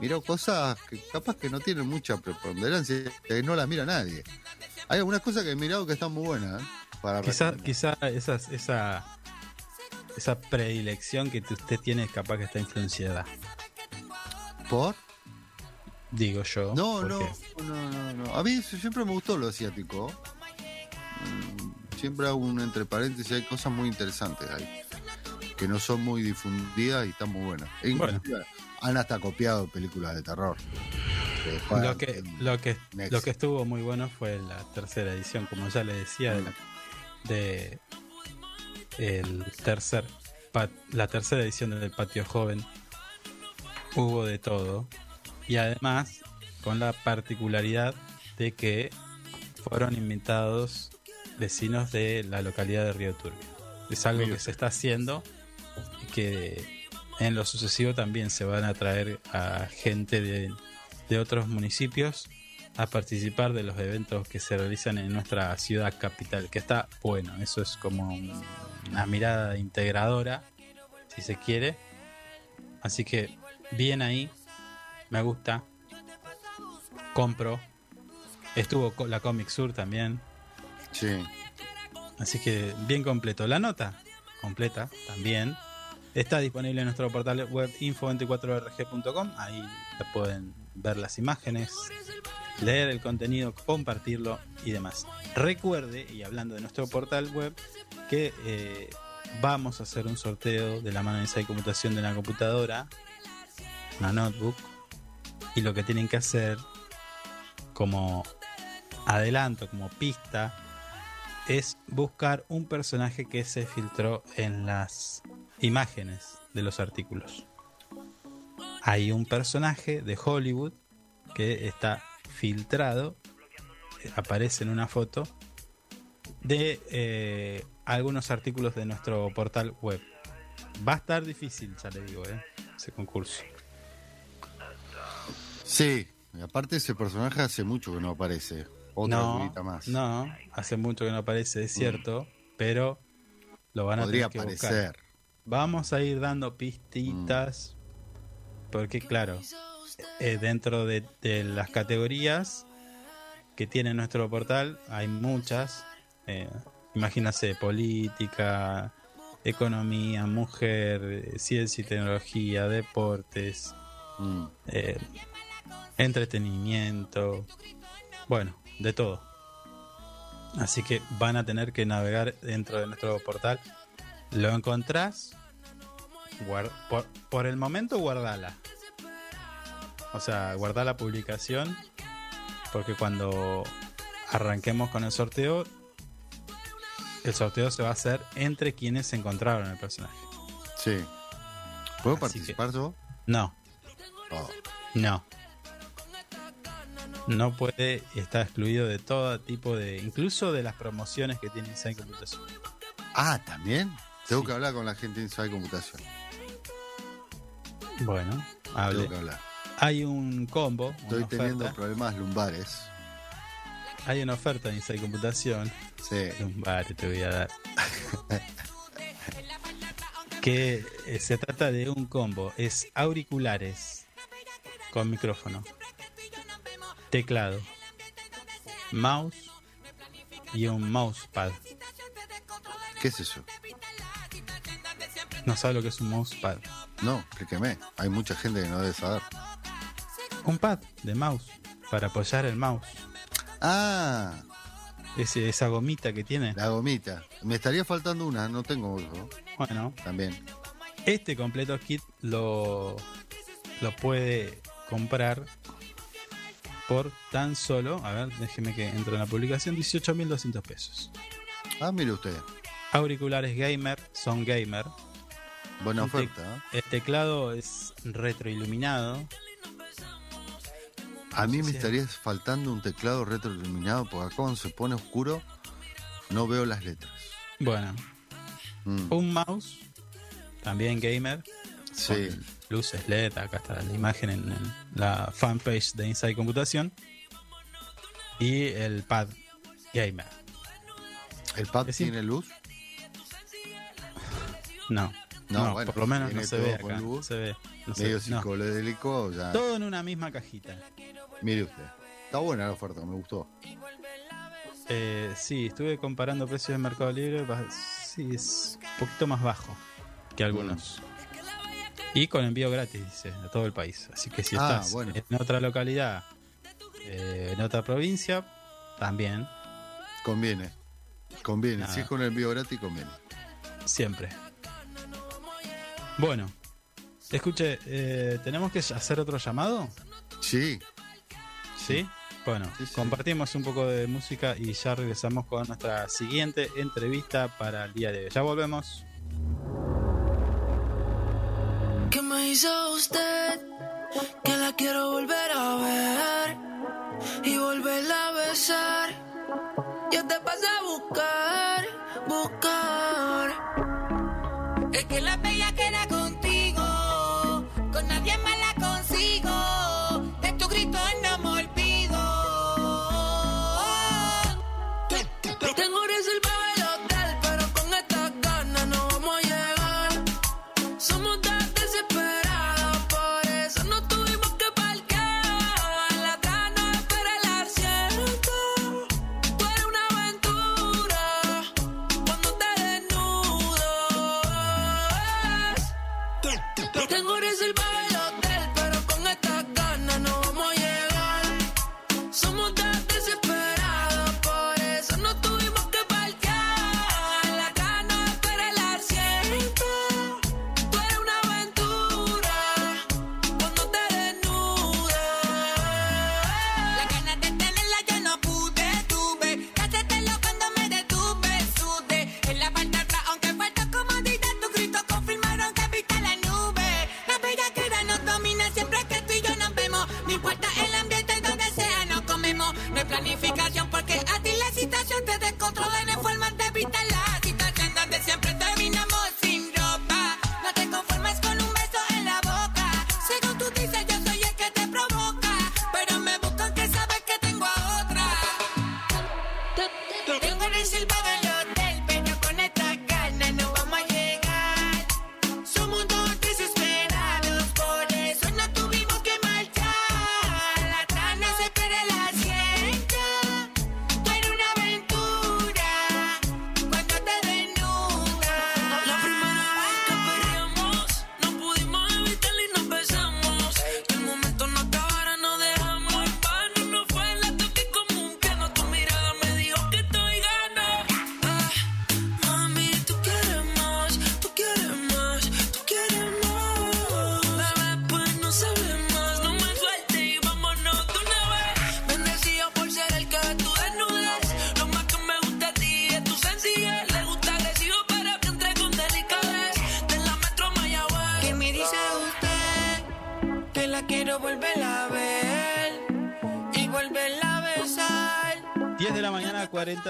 miro cosas que capaz que no tienen mucha preponderancia, que no las mira nadie. Hay algunas cosas que he mirado que están muy buenas. ¿eh? Para Quizá, quizá esas, esa, esa predilección que usted tiene capaz que está influenciada. ¿Por? Digo yo. No, no, no, no, no. A mí siempre me gustó lo asiático. Siempre hago un entre paréntesis, hay cosas muy interesantes ahí. Que no son muy difundidas y están muy buenas. E Han hasta copiado películas de terror. Que Lo que, lo, que, lo que estuvo muy bueno fue la tercera edición, como ya le decía, de, la- de el tercer la tercera edición del Patio Joven. Hubo de todo. Y además, con la particularidad de que fueron invitados vecinos de la localidad de Río Turbio. Es algo que se está haciendo y que en lo sucesivo también se van a traer a gente de, de otros municipios a participar de los eventos que se realizan en nuestra ciudad capital, que está bueno, eso es como un- una mirada integradora, si se quiere. Así que bien ahí, me gusta, compro. Estuvo la Comic Sur también, Sí. así que bien completo. La nota completa también está disponible en nuestro portal web info24rg.com. Ahí pueden ver las imágenes, leer el contenido, compartirlo y demás. Recuerde, y hablando de nuestro portal web, que eh, vamos a hacer un sorteo de la mano de Computación de la computadora, una notebook, y lo que tienen que hacer como adelanto, como pista, es buscar un personaje que se filtró en las imágenes de los artículos. Hay un personaje de Hollywood que está filtrado, aparece en una foto de eh, algunos artículos de nuestro portal web. Va a estar difícil, ya le digo, eh, ese concurso. Sí. Aparte ese personaje hace mucho que no aparece. Otra no, más. no, hace mucho que no aparece, es cierto, pero lo van a Podría tener que buscar. aparecer. Vamos a ir dando pistitas. Porque, claro, eh, dentro de, de las categorías que tiene nuestro portal, hay muchas. Eh, imagínase, política, economía, mujer, ciencia y tecnología, deportes, Mm. eh, entretenimiento. Bueno, de todo. Así que van a tener que navegar dentro de nuestro portal. Lo encontrás. por, por el momento guardala. O sea, guarda la publicación. Porque cuando arranquemos con el sorteo, el sorteo se va a hacer entre quienes encontraron el personaje. Sí. ¿Puedo Así participar yo? No, Oh. no. No puede, está excluido de todo tipo de, incluso de las promociones que tiene Inside Computación. Ah, ¿también? Tengo Sí. que hablar con la gente de Inside Computación. Bueno, Tengo hable. que hablar. Hay un combo, Estoy teniendo oferta. problemas lumbares. Hay una oferta en Inside Computación. Sí. Un bar te voy a dar. que eh, se trata de un combo. Es auriculares con micrófono, teclado, mouse y un mousepad. ¿Qué es eso? No sabe lo que es un mousepad. No, explíqueme. Hay mucha gente que no debe saber. Un pad de mouse para apoyar el mouse. Ah, Ese, esa gomita que tiene. la gomita. Me estaría faltando una, no tengo eso. Bueno, También. este completo kit lo, lo puede comprar por tan solo, a ver, déjeme que entre en la publicación, 18.200 pesos. Ah, mire usted. Auriculares gamer, son gamer. Buena oferta. ¿eh? El teclado es retroiluminado. A mí me estaría faltando un teclado retroiluminado porque acá cuando se pone oscuro no veo las letras. Bueno, Mm, un mouse, también gamer. Sí. con luces LED, acá está la imagen en, en la fanpage de Inside Computación. Y el pad gamer. ¿El pad tiene luz? No, No, no, bueno, por lo menos no se ve acá. luz. Se ve, no se Medio no. psicodélico. Ya. Todo en una misma cajita. Mire usted. Está buena la oferta, me gustó. Eh, sí, estuve comparando precios en Mercado Libre. Sí, es un poquito más bajo que algunos. Y con envío gratis, dice, a todo el país. Así que si Ah, estás bueno. en otra localidad, eh, en otra provincia, también, Conviene. Conviene. Nada. Si es con envío gratis, conviene. siempre. Bueno, escuche, eh, ¿tenemos que hacer otro llamado? Sí. ¿Sí? Bueno, Sí, sí. compartimos un poco de música y ya regresamos con nuestra siguiente entrevista para el día de hoy. Ya volvemos. ¿Qué me hizo usted? Que la quiero volver a ver y volverla a besar. Yo te pasé a buscar, buscar.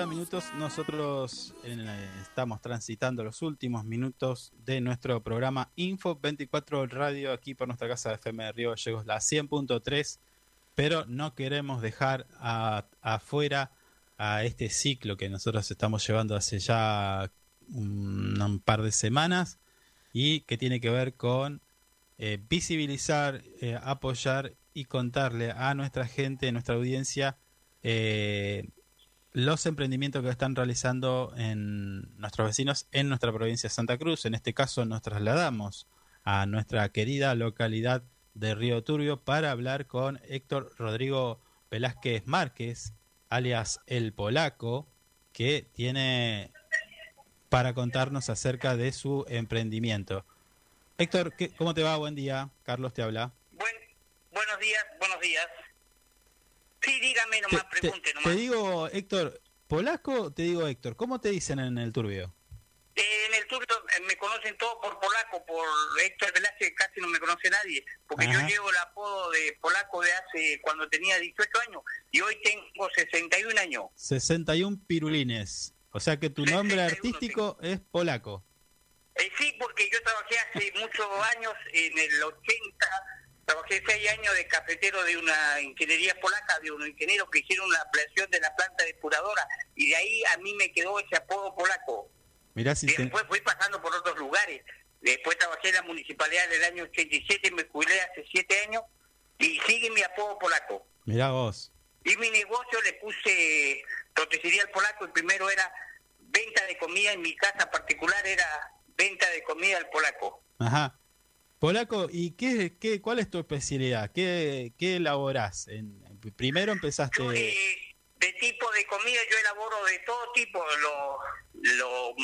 minutos nosotros estamos transitando los últimos minutos de nuestro programa Info 24 Radio aquí por nuestra casa de FM de Río Gallegos, la 100.3, pero no queremos dejar afuera a, este ciclo que nosotros estamos llevando hace ya un, par de semanas y que tiene que ver con eh, visibilizar, eh, apoyar y contarle a nuestra gente, a nuestra audiencia, eh, los emprendimientos que están realizando en nuestros vecinos en nuestra provincia de Santa Cruz. En este caso nos trasladamos a nuestra querida localidad de Río Turbio para hablar con Héctor Rodrigo Velázquez Márquez, alias El Polaco, que tiene para contarnos acerca de su emprendimiento. Héctor, ¿qué- ¿cómo te va? Buen día. Carlos te habla. Buen, buenos días, buenos días. Sí, dígame nomás, Te- te, pregunte te nomás. digo, Héctor, ¿polaco te digo Héctor? ¿Cómo te dicen en el turbio? Eh, en el turno eh, me conocen todos por polaco, por Héctor Velázquez casi no me conoce nadie, porque Ajá. yo llevo el apodo de polaco de hace cuando tenía 18 años y hoy tengo 61 años. 61 pirulines. O sea que tu nombre 61, artístico es polaco. Eh, sí, porque yo trabajé hace muchos años, en el 80, trabajé seis años de cafetero de una ingeniería polaca, de un ingeniero que hicieron una ampliación de la planta depuradora, y de ahí a mí me quedó ese apodo polaco. Mirá si Y te... después fui pasando por otros lugares. Después trabajé en la municipalidad del año 87, me jubilé hace siete años, y sigue mi apodo polaco. Mirá vos. Y mi negocio le puse roticería al polaco, el primero era venta de comida, en mi casa particular era venta de comida al polaco. Ajá. Polaco, ¿y qué, qué, cuál es tu especialidad? ¿Qué, qué elaborás? En, primero empezaste... Yo, eh, de tipo de comida yo elaboro de todo tipo, lo, lo,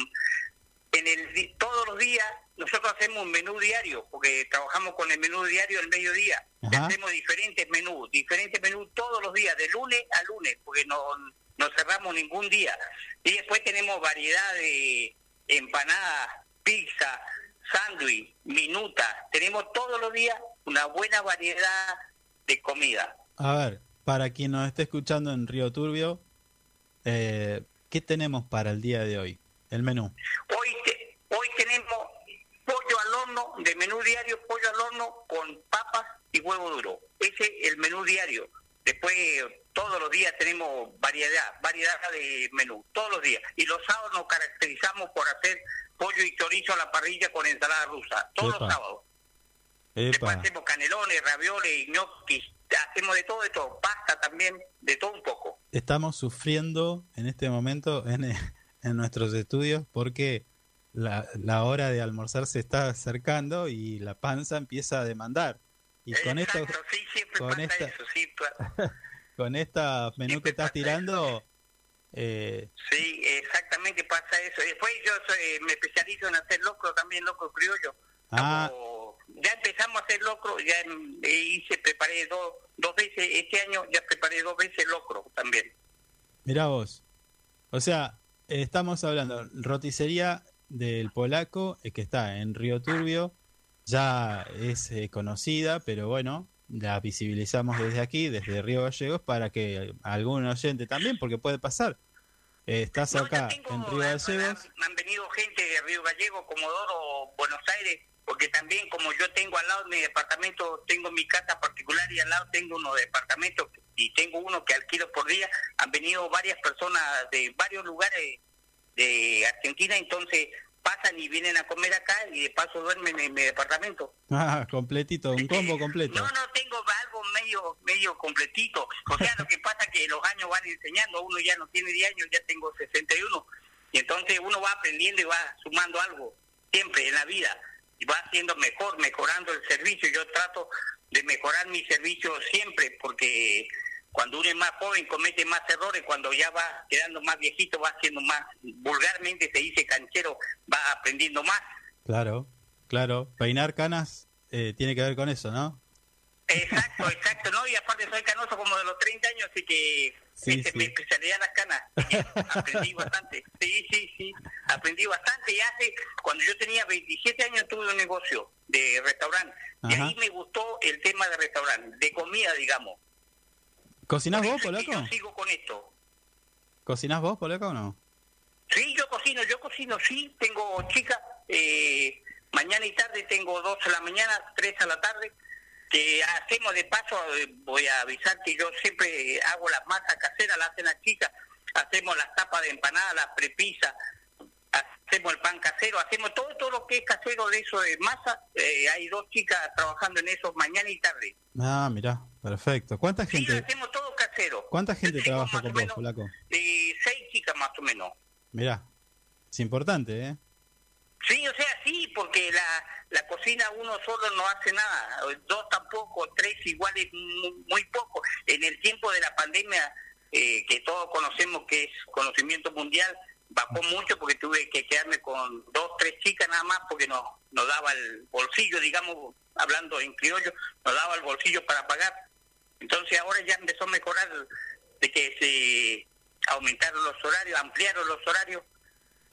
en el, todos los días nosotros hacemos un menú diario, porque trabajamos con el menú diario del mediodía. Hacemos diferentes menús, diferentes menús todos los días, de lunes a lunes, porque no, no cerramos ningún día. Y después tenemos variedad de empanadas, pizza, sándwich, minuta. Tenemos todos los días una buena variedad de comida. A ver, para quien nos esté escuchando en Río Turbio, eh, ¿qué tenemos para el día de hoy? El menú. Hoy, te- hoy tenemos pollo al horno, de menú diario, pollo al horno con papas y huevo duro. Ese es el menú diario. Después, todos los días tenemos variedad, variedad de menú, todos los días. Y los sábados nos caracterizamos por hacer pollo y chorizo a la parrilla con ensalada rusa, todos Epa. los sábados. Después Epa. hacemos canelones, ravioles, gnocchis, hacemos de todo, de todo, pasta también, de todo un poco. Estamos sufriendo en este momento en, en nuestros estudios porque la, la hora de almorzar se está acercando y la panza empieza a demandar. Y con esto, Exacto, sí, siempre con pasa esta- eso, sí, pa- con esta menú que estás tirando, eh, sí, exactamente pasa eso. Después yo soy- me especializo en hacer locro también, locro criollo. ah, Hago- ya empezamos a hacer locro, ya eh, hice, preparé dos, dos veces, este año ya preparé dos veces locro también. Mirá vos. O sea, eh, estamos hablando, roticería del polaco, eh, que está en Río Turbio, ya es eh, conocida, pero bueno, la visibilizamos desde aquí, desde Río Gallegos, para que algún oyente también, porque puede pasar. Eh, estás No, acá tengo- en Río han- Gallegos, Han, han venido gente de Río Gallego, Comodoro, Buenos Aires, porque también como yo tengo al lado de mi departamento, tengo mi casa particular y al lado tengo unos departamentos y tengo uno que alquilo por día, han venido varias personas de varios lugares de Argentina, entonces pasan y vienen a comer acá y de paso duermen en mi departamento. ah, completito, un combo completo. No, no tengo algo medio medio completito. O sea, lo que pasa es que los años van enseñando. Uno ya no tiene 10 años, ya tengo 61. Y entonces uno va aprendiendo y va sumando algo siempre en la vida. Y va haciendo mejor, mejorando el servicio. Yo trato de mejorar mi servicio siempre porque cuando uno es más joven comete más errores. Cuando ya va quedando más viejito va haciendo más, vulgarmente se dice canchero, va aprendiendo más. Claro, claro. Peinar canas eh, tiene que ver con eso, ¿no? Exacto, exacto, ¿no? Y aparte soy canoso como de los 30 años, así que Sí, este, sí. mi especialidad las canas. Aprendí bastante. Sí, sí, sí. Aprendí bastante. Y hace, cuando yo tenía 27 años tuve un negocio de restaurante. Y ahí me gustó el tema de restaurante, de comida, digamos. ¿Cocinás vos, polaco? Yo sigo con esto. ¿Cocinás vos, polaco, o no? Sí, yo cocino, yo cocino, sí. Tengo chicas, eh, mañana y tarde tengo dos a la mañana, tres a la tarde. Que hacemos de paso, eh, voy a avisar que yo siempre hago las masas caseras, las hacen las chicas. Hacemos las tapas de empanada, las prepisas, hacemos el pan casero, hacemos todo todo lo que es casero de eso de masa. Eh, hay dos chicas trabajando en eso mañana y tarde. Ah, mirá, perfecto. ¿Cuánta Sí, gente, hacemos todo casero. cuánta gente Yo trabaja con vos, polaco? eh, seis chicas más o menos. Mirá, es importante, ¿eh? Sí, o sea, sí, porque la, la cocina uno solo no hace nada, dos tampoco, tres iguales muy, muy poco. En el tiempo de la pandemia, eh, que todos conocemos que es conocimiento mundial, bajó mucho porque tuve que quedarme con dos, tres chicas nada más porque no nos daba el bolsillo, digamos, hablando en criollo, nos daba el bolsillo para pagar. Entonces ahora ya empezó a mejorar de que se aumentaron los horarios, ampliaron los horarios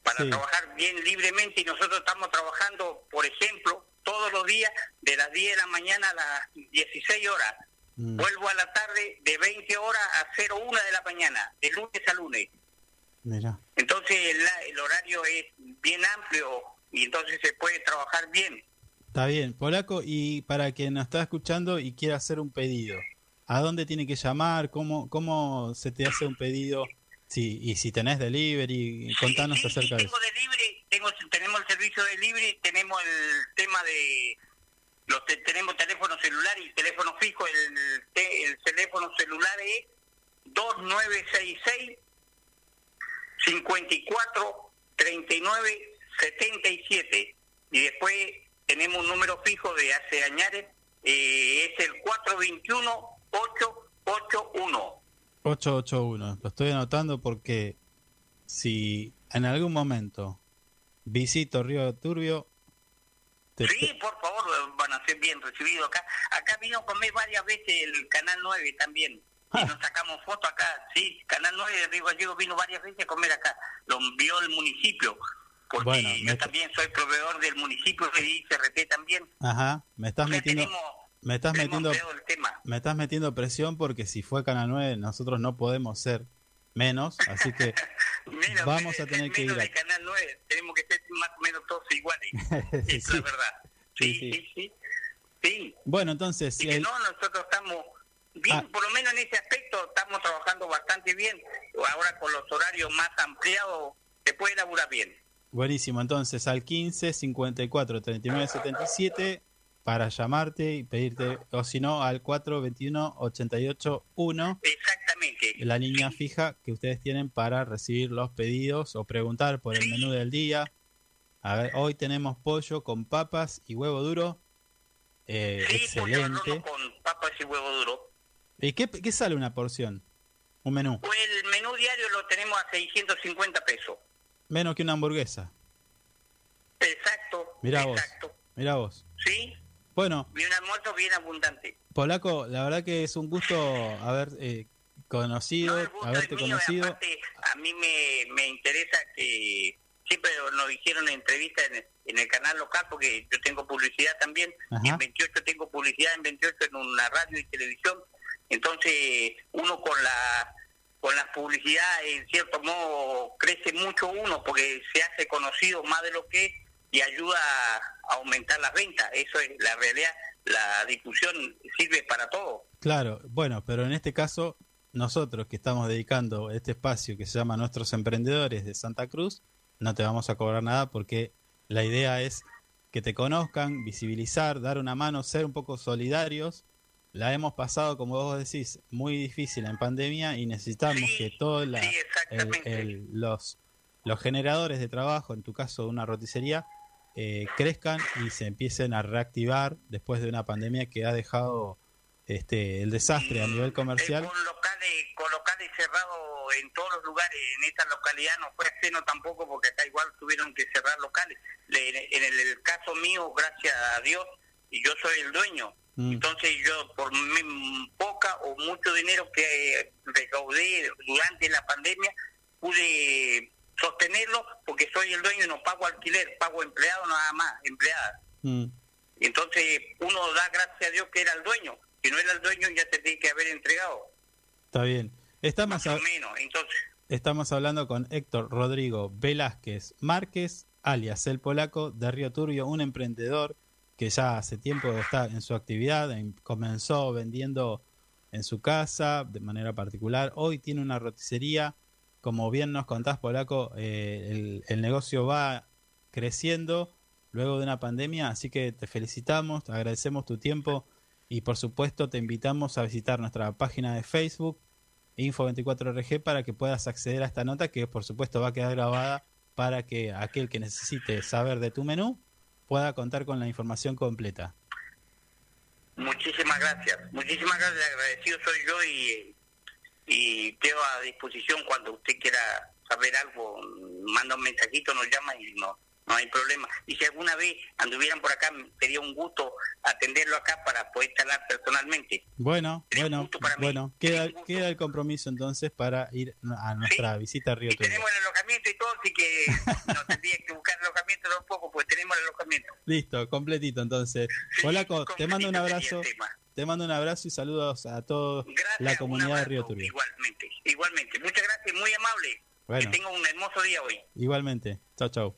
para Sí. trabajar bien libremente y nosotros estamos trabajando, por ejemplo, todos los días de las 10 de la mañana a las 16 horas. Mm, Vuelvo a la tarde de 20 horas a 01 de la mañana, de lunes a lunes. Mirá. Entonces la- el horario es bien amplio y entonces se puede trabajar bien. Está bien, polaco, y para quien nos está escuchando y quiera hacer un pedido, ¿a dónde tiene que llamar? ¿Cómo, cómo se te hace un pedido? Sí, y si tenés delivery, contanos Sí, sí, acerca de tengo eso. delivery, tengo, tenemos el servicio de delivery, tenemos el tema de los te- tenemos teléfono celular y teléfono fijo, el, el teléfono celular es 2966 54 39 77 y después tenemos un número fijo de hace añares eh, es el 421 881 881, lo estoy anotando porque si en algún momento visito Río Turbio, te- Sí, por favor, van a ser bien recibidos acá. Acá vino a comer varias veces el Canal 9 también. Y nos sacamos fotos acá. Sí, Canal 9 de Río Gallego vino varias veces a comer acá. Lo envió el municipio. Porque Bueno, yo me- también soy proveedor del municipio de ICRT también. Ajá, me estás O sea, metiendo, tenemos, me estás metiendo, me estás metiendo presión porque si fue Canal 9 nosotros no podemos ser menos, así que Menos, Vamos a tener que ir a- Canal 9. Tenemos que ser más o menos todos iguales. Sí, es sí. la verdad. Sí, Sí, sí. sí, sí. sí. bueno, entonces Y que el- no, nosotros estamos bien, Ah. por lo menos en ese aspecto estamos trabajando bastante bien. Ahora con los horarios más ampliados se puede laburar bien. buenísimo, entonces al 15 54 39 77 para llamarte y pedirte o si no al 421 88 1 Exactamente. la línea fija que ustedes tienen para recibir los pedidos o preguntar por el Sí. menú del día. A ver, hoy tenemos pollo con papas y huevo duro. Eh, Sí, pollo excelente. horno con papas y huevo duro. ¿Y qué, qué sale una porción? Un menú. Pues el menú diario lo tenemos a 650 pesos. Menos que una hamburguesa. Exacto. Mirá vos. exacto. Mirá vos. Sí, Bueno, y un almuerzo bien abundante. Polaco, la verdad que es un gusto haber eh, conocido, No, el gusto haberte es mío, y conocido. aparte, a mí me, me interesa que siempre nos hicieron entrevistas en, en el canal local porque yo tengo publicidad también y en 28 tengo publicidad en 28 en una radio y televisión entonces uno con la con la publicidad en cierto modo crece mucho uno porque se hace conocido más de lo que es y ayuda a aumentar las ventas eso es la realidad la difusión sirve para todo Claro, bueno, pero en este caso, nosotros que estamos dedicando este espacio que se llama Nuestros Emprendedores de Santa Cruz, no te vamos a cobrar nada porque la idea es que te conozcan, visibilizar, dar una mano, ser un poco solidarios. La hemos pasado, como vos decís, muy difícil en pandemia y necesitamos Sí, que todos sí, los, los generadores de trabajo, en tu caso una roticería, eh, crezcan y se empiecen a reactivar después de una pandemia que ha dejado este el desastre a nivel comercial. Eh, con locales, con locales cerrados en todos los lugares, en esta localidad no fue ajeno tampoco porque acá igual tuvieron que cerrar locales. Le- En el, el caso mío, gracias a Dios, y yo soy el dueño. Mm. Entonces yo por mi- poca o mucho dinero que eh, recaudé durante la pandemia pude sostenerlo porque soy el dueño y no pago alquiler, pago empleado nada más, empleada. Mm, Entonces uno da gracias a Dios que era el dueño. Si no era el dueño ya te tiene que haber entregado. está bien. Estamos, Más a- o menos. Entonces, estamos hablando con Héctor Rodrigo Velázquez Márquez, alias El Polaco, de Río Turbio, un emprendedor que ya hace tiempo está en su actividad, en- comenzó vendiendo en su casa de manera particular, hoy tiene una roticería, como bien nos contás Polaco, eh, el, el negocio va creciendo luego de una pandemia, así que te felicitamos, te agradecemos tu tiempo y por supuesto te invitamos a visitar nuestra página de Facebook Info24RG para que puedas acceder a esta nota que por supuesto va a quedar grabada para que aquel que necesite saber de tu menú pueda contar con la información completa. muchísimas gracias. Muchísimas gracias. Agradecido soy yo y, y quedo a disposición cuando usted quiera saber algo. Manda un mensajito, nos llama y no, no hay problema. Y si alguna vez anduvieran por acá, sería un gusto atenderlo acá para poder charlar personalmente. Bueno, Sería bueno, bueno, queda, queda el compromiso entonces para ir a nuestra visita a Río Y tenemos el alojamiento y todo, así que no tendría que alojamiento tampoco, porque tenemos el alojamiento. Listo, completito entonces. Polaco, te mando un abrazo, te mando un abrazo y saludos a toda la un comunidad de Río Turbio. Igualmente, igualmente. Muchas gracias, muy amable. Bueno. Que tenga un hermoso día hoy. Igualmente, chao, chau.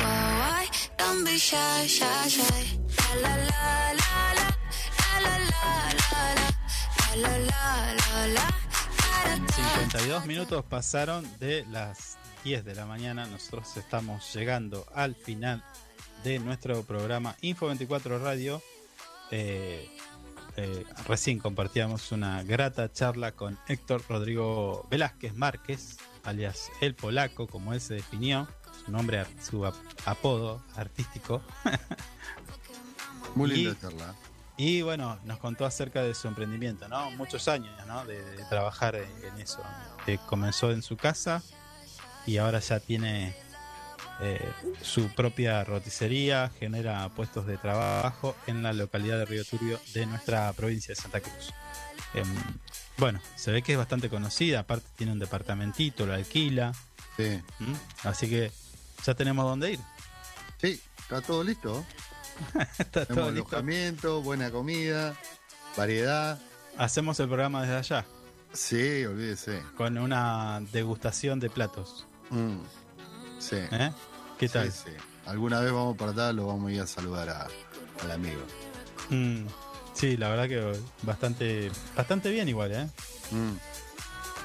Don't be shy, shy, shy. La la la la la. La la la la la. La la la la la. La, la, 52 minutos pasaron de las 10 de la mañana. Nosotros estamos llegando al final de nuestro programa Info 24 Radio. Eh, eh, recién compartíamos una grata charla con Héctor Rodrigo Velázquez Márquez, alias El Polaco, como él se definió, su nombre, su ap- apodo artístico. Muy linda charla. Y bueno, nos contó acerca de su emprendimiento, ¿no? Muchos años, ¿no? De, de trabajar en, eso. Que comenzó en su casa y ahora ya tiene eh, su propia roticería, genera puestos de trabajo en la localidad de Río Turbio de nuestra provincia de Santa Cruz. Em, bueno, se ve que es bastante conocida, aparte tiene un departamentito, lo alquila, Sí. ¿m? así que ya tenemos dónde ir. Sí, está todo listo. Está todo Tenemos listo. alojamiento, buena comida, variedad. Hacemos el programa desde allá, Sí, olvídese. con una degustación de platos. Mm, Sí. ¿eh? ¿Qué tal? Sí, sí. alguna vez vamos para allá, lo vamos a ir a saludar a- al amigo. Mm, sí, la verdad que bastante, bastante bien igual, ¿eh? Mm,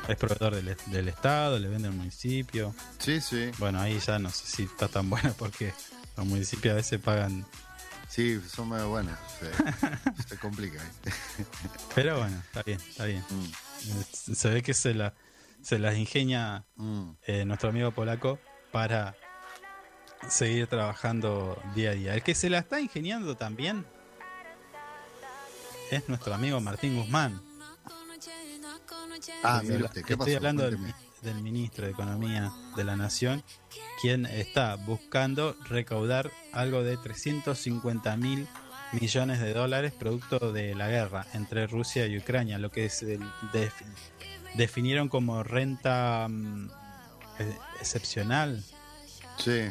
Es proveedor del, del Estado, le vende al municipio. Sí, sí. Bueno, ahí ya no sé si está tan bueno porque los municipios a veces pagan. Sí, son buenos. Se, se complica. ¿eh? Pero bueno, está bien, está bien. Mm, Se ve que se, la, se las ingenia mm. eh, nuestro amigo polaco para seguir trabajando día a día. El que se la está ingeniando también es nuestro amigo Martín Guzmán. Ah, Estoy mire usted, ¿qué Estoy pasó? hablando del, ministro de Economía de la Nación, quien está buscando recaudar algo de 350 mil millones de dólares producto de la guerra entre Rusia y Ucrania, lo que se defi- definieron como renta mm, excepcional, Sí,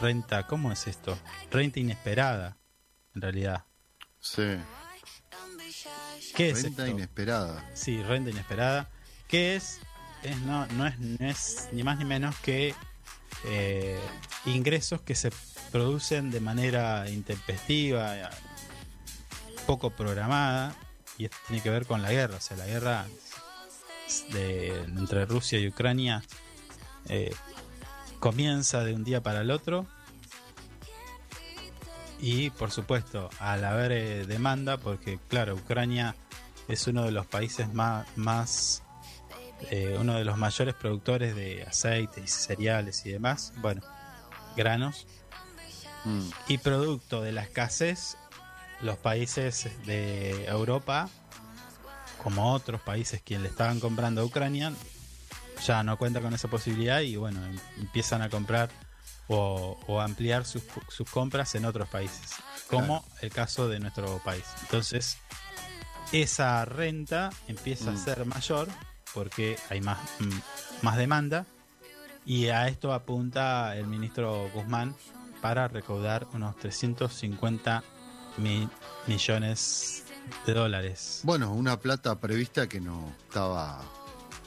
renta, ¿cómo es esto? Renta inesperada, en realidad. sí. ¿Qué es Renta esto? inesperada. Sí, renta inesperada. ¿Qué es? es no, no, es, no es ni más ni menos que eh, ingresos que se producen de manera intempestiva, poco programada, y esto tiene que ver con la guerra. O sea, la guerra de, entre Rusia y Ucrania eh, comienza de un día para el otro. Y por supuesto, al haber eh, demanda, porque claro, Ucrania es uno de los países más, más eh, uno de los mayores productores de aceites y cereales y demás, bueno, granos, Mm, y producto de la escasez, los países de Europa, como otros países quienes le estaban comprando a Ucrania, ya no cuentan con esa posibilidad y bueno, em- empiezan a comprar o, o ampliar sus, sus compras en otros países, como el caso de nuestro país. Entonces, esa renta empieza Mm. a ser mayor porque hay más, mm, más demanda y a esto apunta el ministro Guzmán para recaudar unos 350 mil millones de dólares. Bueno, una plata prevista que no estaba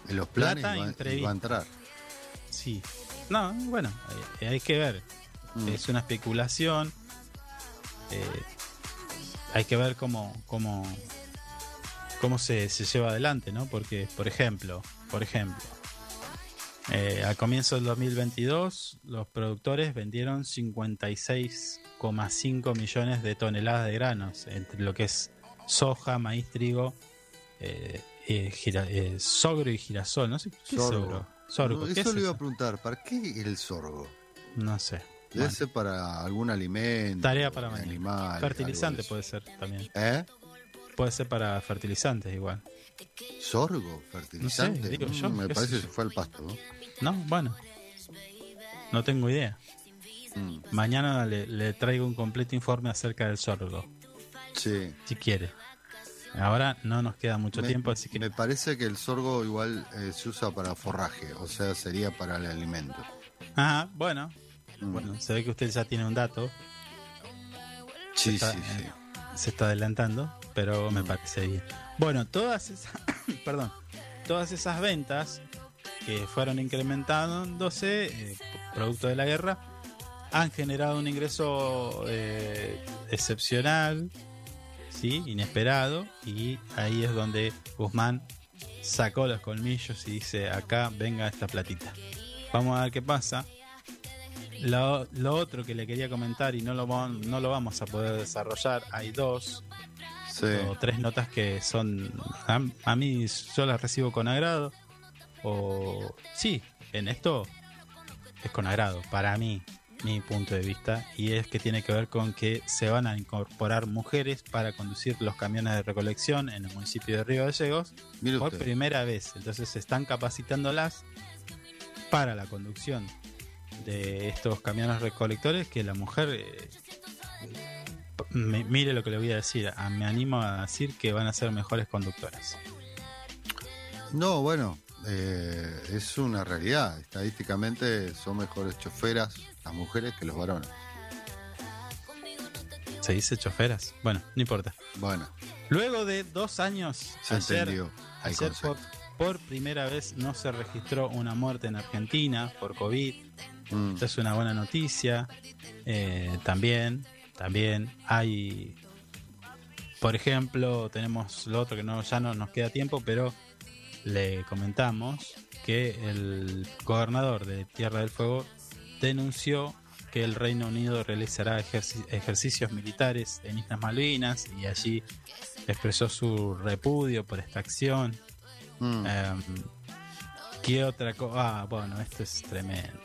en los planes Plata y va, y imprevista. va a entrar. Sí. No, bueno, hay, hay que ver. Mm, Es una especulación. Eh, hay que ver cómo, cómo, cómo se, se lleva adelante, ¿no? Porque, por ejemplo, por ejemplo, eh, al comienzo del 2022, los productores vendieron 56,5 millones de toneladas de granos, entre lo que es soja, maíz, trigo, eh, eh, gira- sogro y girasol. No sé qué es sogro. Sorgo, No, ¿qué eso es le iba eso? a preguntar, ¿para qué el sorgo? No sé. Debe Bueno, ser para algún alimento. Tarea para mañana. animal. fertilizante puede de ser también. ¿Eh? Puede ser para fertilizantes igual. ¿Sorgo? ¿Fertilizante? digo Mm, yo, me qué parece sé que se fue al pasto. ¿no? No, bueno. No tengo idea. Mm, Mañana le, le traigo un completo informe acerca del sorgo, sí. si quiere. Ahora no nos queda mucho Me- tiempo, así que Me parece que el sorgo igual eh, se usa para forraje, o sea, sería para el alimento. Ah, bueno. Mm. Bueno, se ve que usted ya tiene un dato, sí, está- sí, sí. se está adelantando, pero me parece bien. Bueno, todas esas, perdón, todas esas ventas que fueron incrementándose eh, producto de la guerra han generado un ingreso eh, excepcional, sí, inesperado y ahí es donde Guzmán sacó los colmillos y dice acá venga esta platita. Vamos a ver qué pasa. Lo, lo otro que le quería comentar y no lo, no lo vamos a poder desarrollar, hay dos Sí. o tres notas que son a, a mí yo las recibo con agrado o sí en esto es con agrado para mí mi punto de vista y es que tiene que ver con que se van a incorporar mujeres para conducir los camiones de recolección en el municipio de Río Gallegos por primera vez entonces se están capacitándolas para la conducción de estos camiones recolectores que la mujer eh, me- mire lo que le voy a decir. a- me animo a decir que van a ser mejores conductoras. No, bueno, eh, es una realidad. Estadísticamente son mejores choferas las mujeres que los varones. ¿Se dice choferas? Bueno, no importa. Bueno, Luego de dos años, se ayer, entendió el ayer por, primera vez no se registró una muerte en Argentina por COVID. Mm. Esta es una buena noticia. Eh, también, también hay, por ejemplo, tenemos lo otro que no, ya no nos queda tiempo, pero le comentamos que el gobernador de Tierra del Fuego denunció que el Reino Unido realizará ejerci- ejercicios militares en Islas Malvinas y allí expresó su repudio por esta acción. Mm. Em, ¿Qué otra cosa? Ah, bueno, esto es tremendo.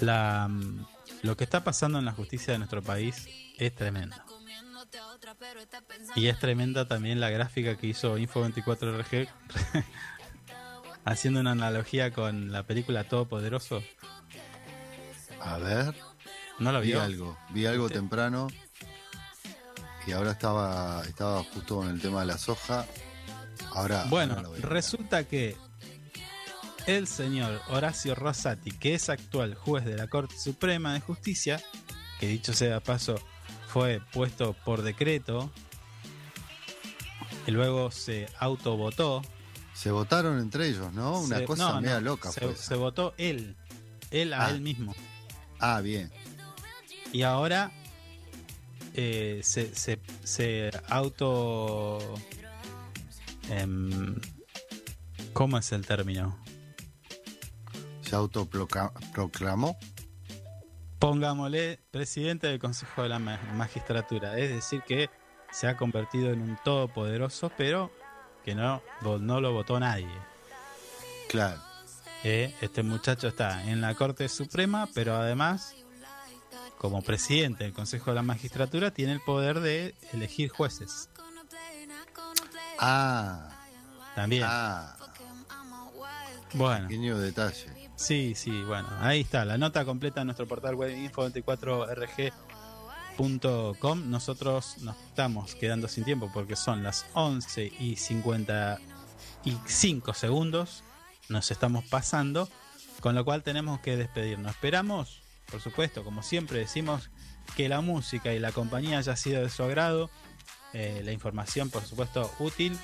La, mm, lo que está pasando en la justicia de nuestro país es tremendo. Y es tremenda también la gráfica que hizo Info24RG haciendo una analogía con la película Todopoderoso. A ver. ¿No lo Vi vio? algo, vi algo ¿Viste? temprano y ahora estaba, estaba justo con el tema de la soja. Ahora. Bueno, ahora resulta que el señor Horacio Rosati, que es actual juez de la Corte Suprema de Justicia, que dicho sea paso fue puesto por decreto, y luego se autovotó. Se votaron entre ellos, ¿no? Una Se- cosa no, media no, loca se, votó él, él a Ah. él mismo. Ah, bien. Y ahora eh, se, se, se auto... em, ¿Cómo es el término? Se autoproclamó. Pongámosle presidente del Consejo de la Ma- Magistratura. Es decir, que se ha convertido en un todopoderoso, pero que no, no lo votó nadie. Claro. Eh, Este muchacho está en la Corte Suprema, pero además, como presidente del Consejo de la Magistratura, tiene el poder de elegir jueces. Ah, También. ah, Bueno. pequeño detalle. Sí, sí, bueno, ahí está. La nota completa en nuestro portal web info24rg.com. Nosotros nos estamos quedando sin tiempo porque son las 11 y 55 segundos. Nos estamos pasando, con lo cual tenemos que despedirnos. Esperamos, por supuesto, como siempre decimos, que la música y la compañía haya sido de su agrado. Eh, la información, por supuesto, útil.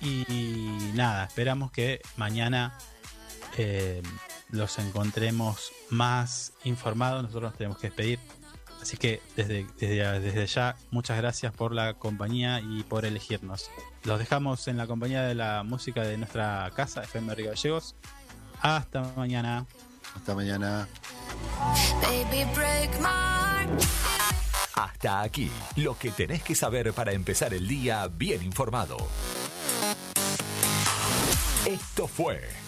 Y, nada, esperamos que mañana eh, los encontremos más informados. Nosotros nos tenemos que despedir. Así que desde, desde, desde ya, muchas gracias por la compañía y por elegirnos. Los dejamos en la compañía de la música de nuestra casa, FM Río Gallegos. Hasta mañana. Hasta mañana. Hasta aquí, lo que tenés que saber para empezar el día bien informado. Esto fue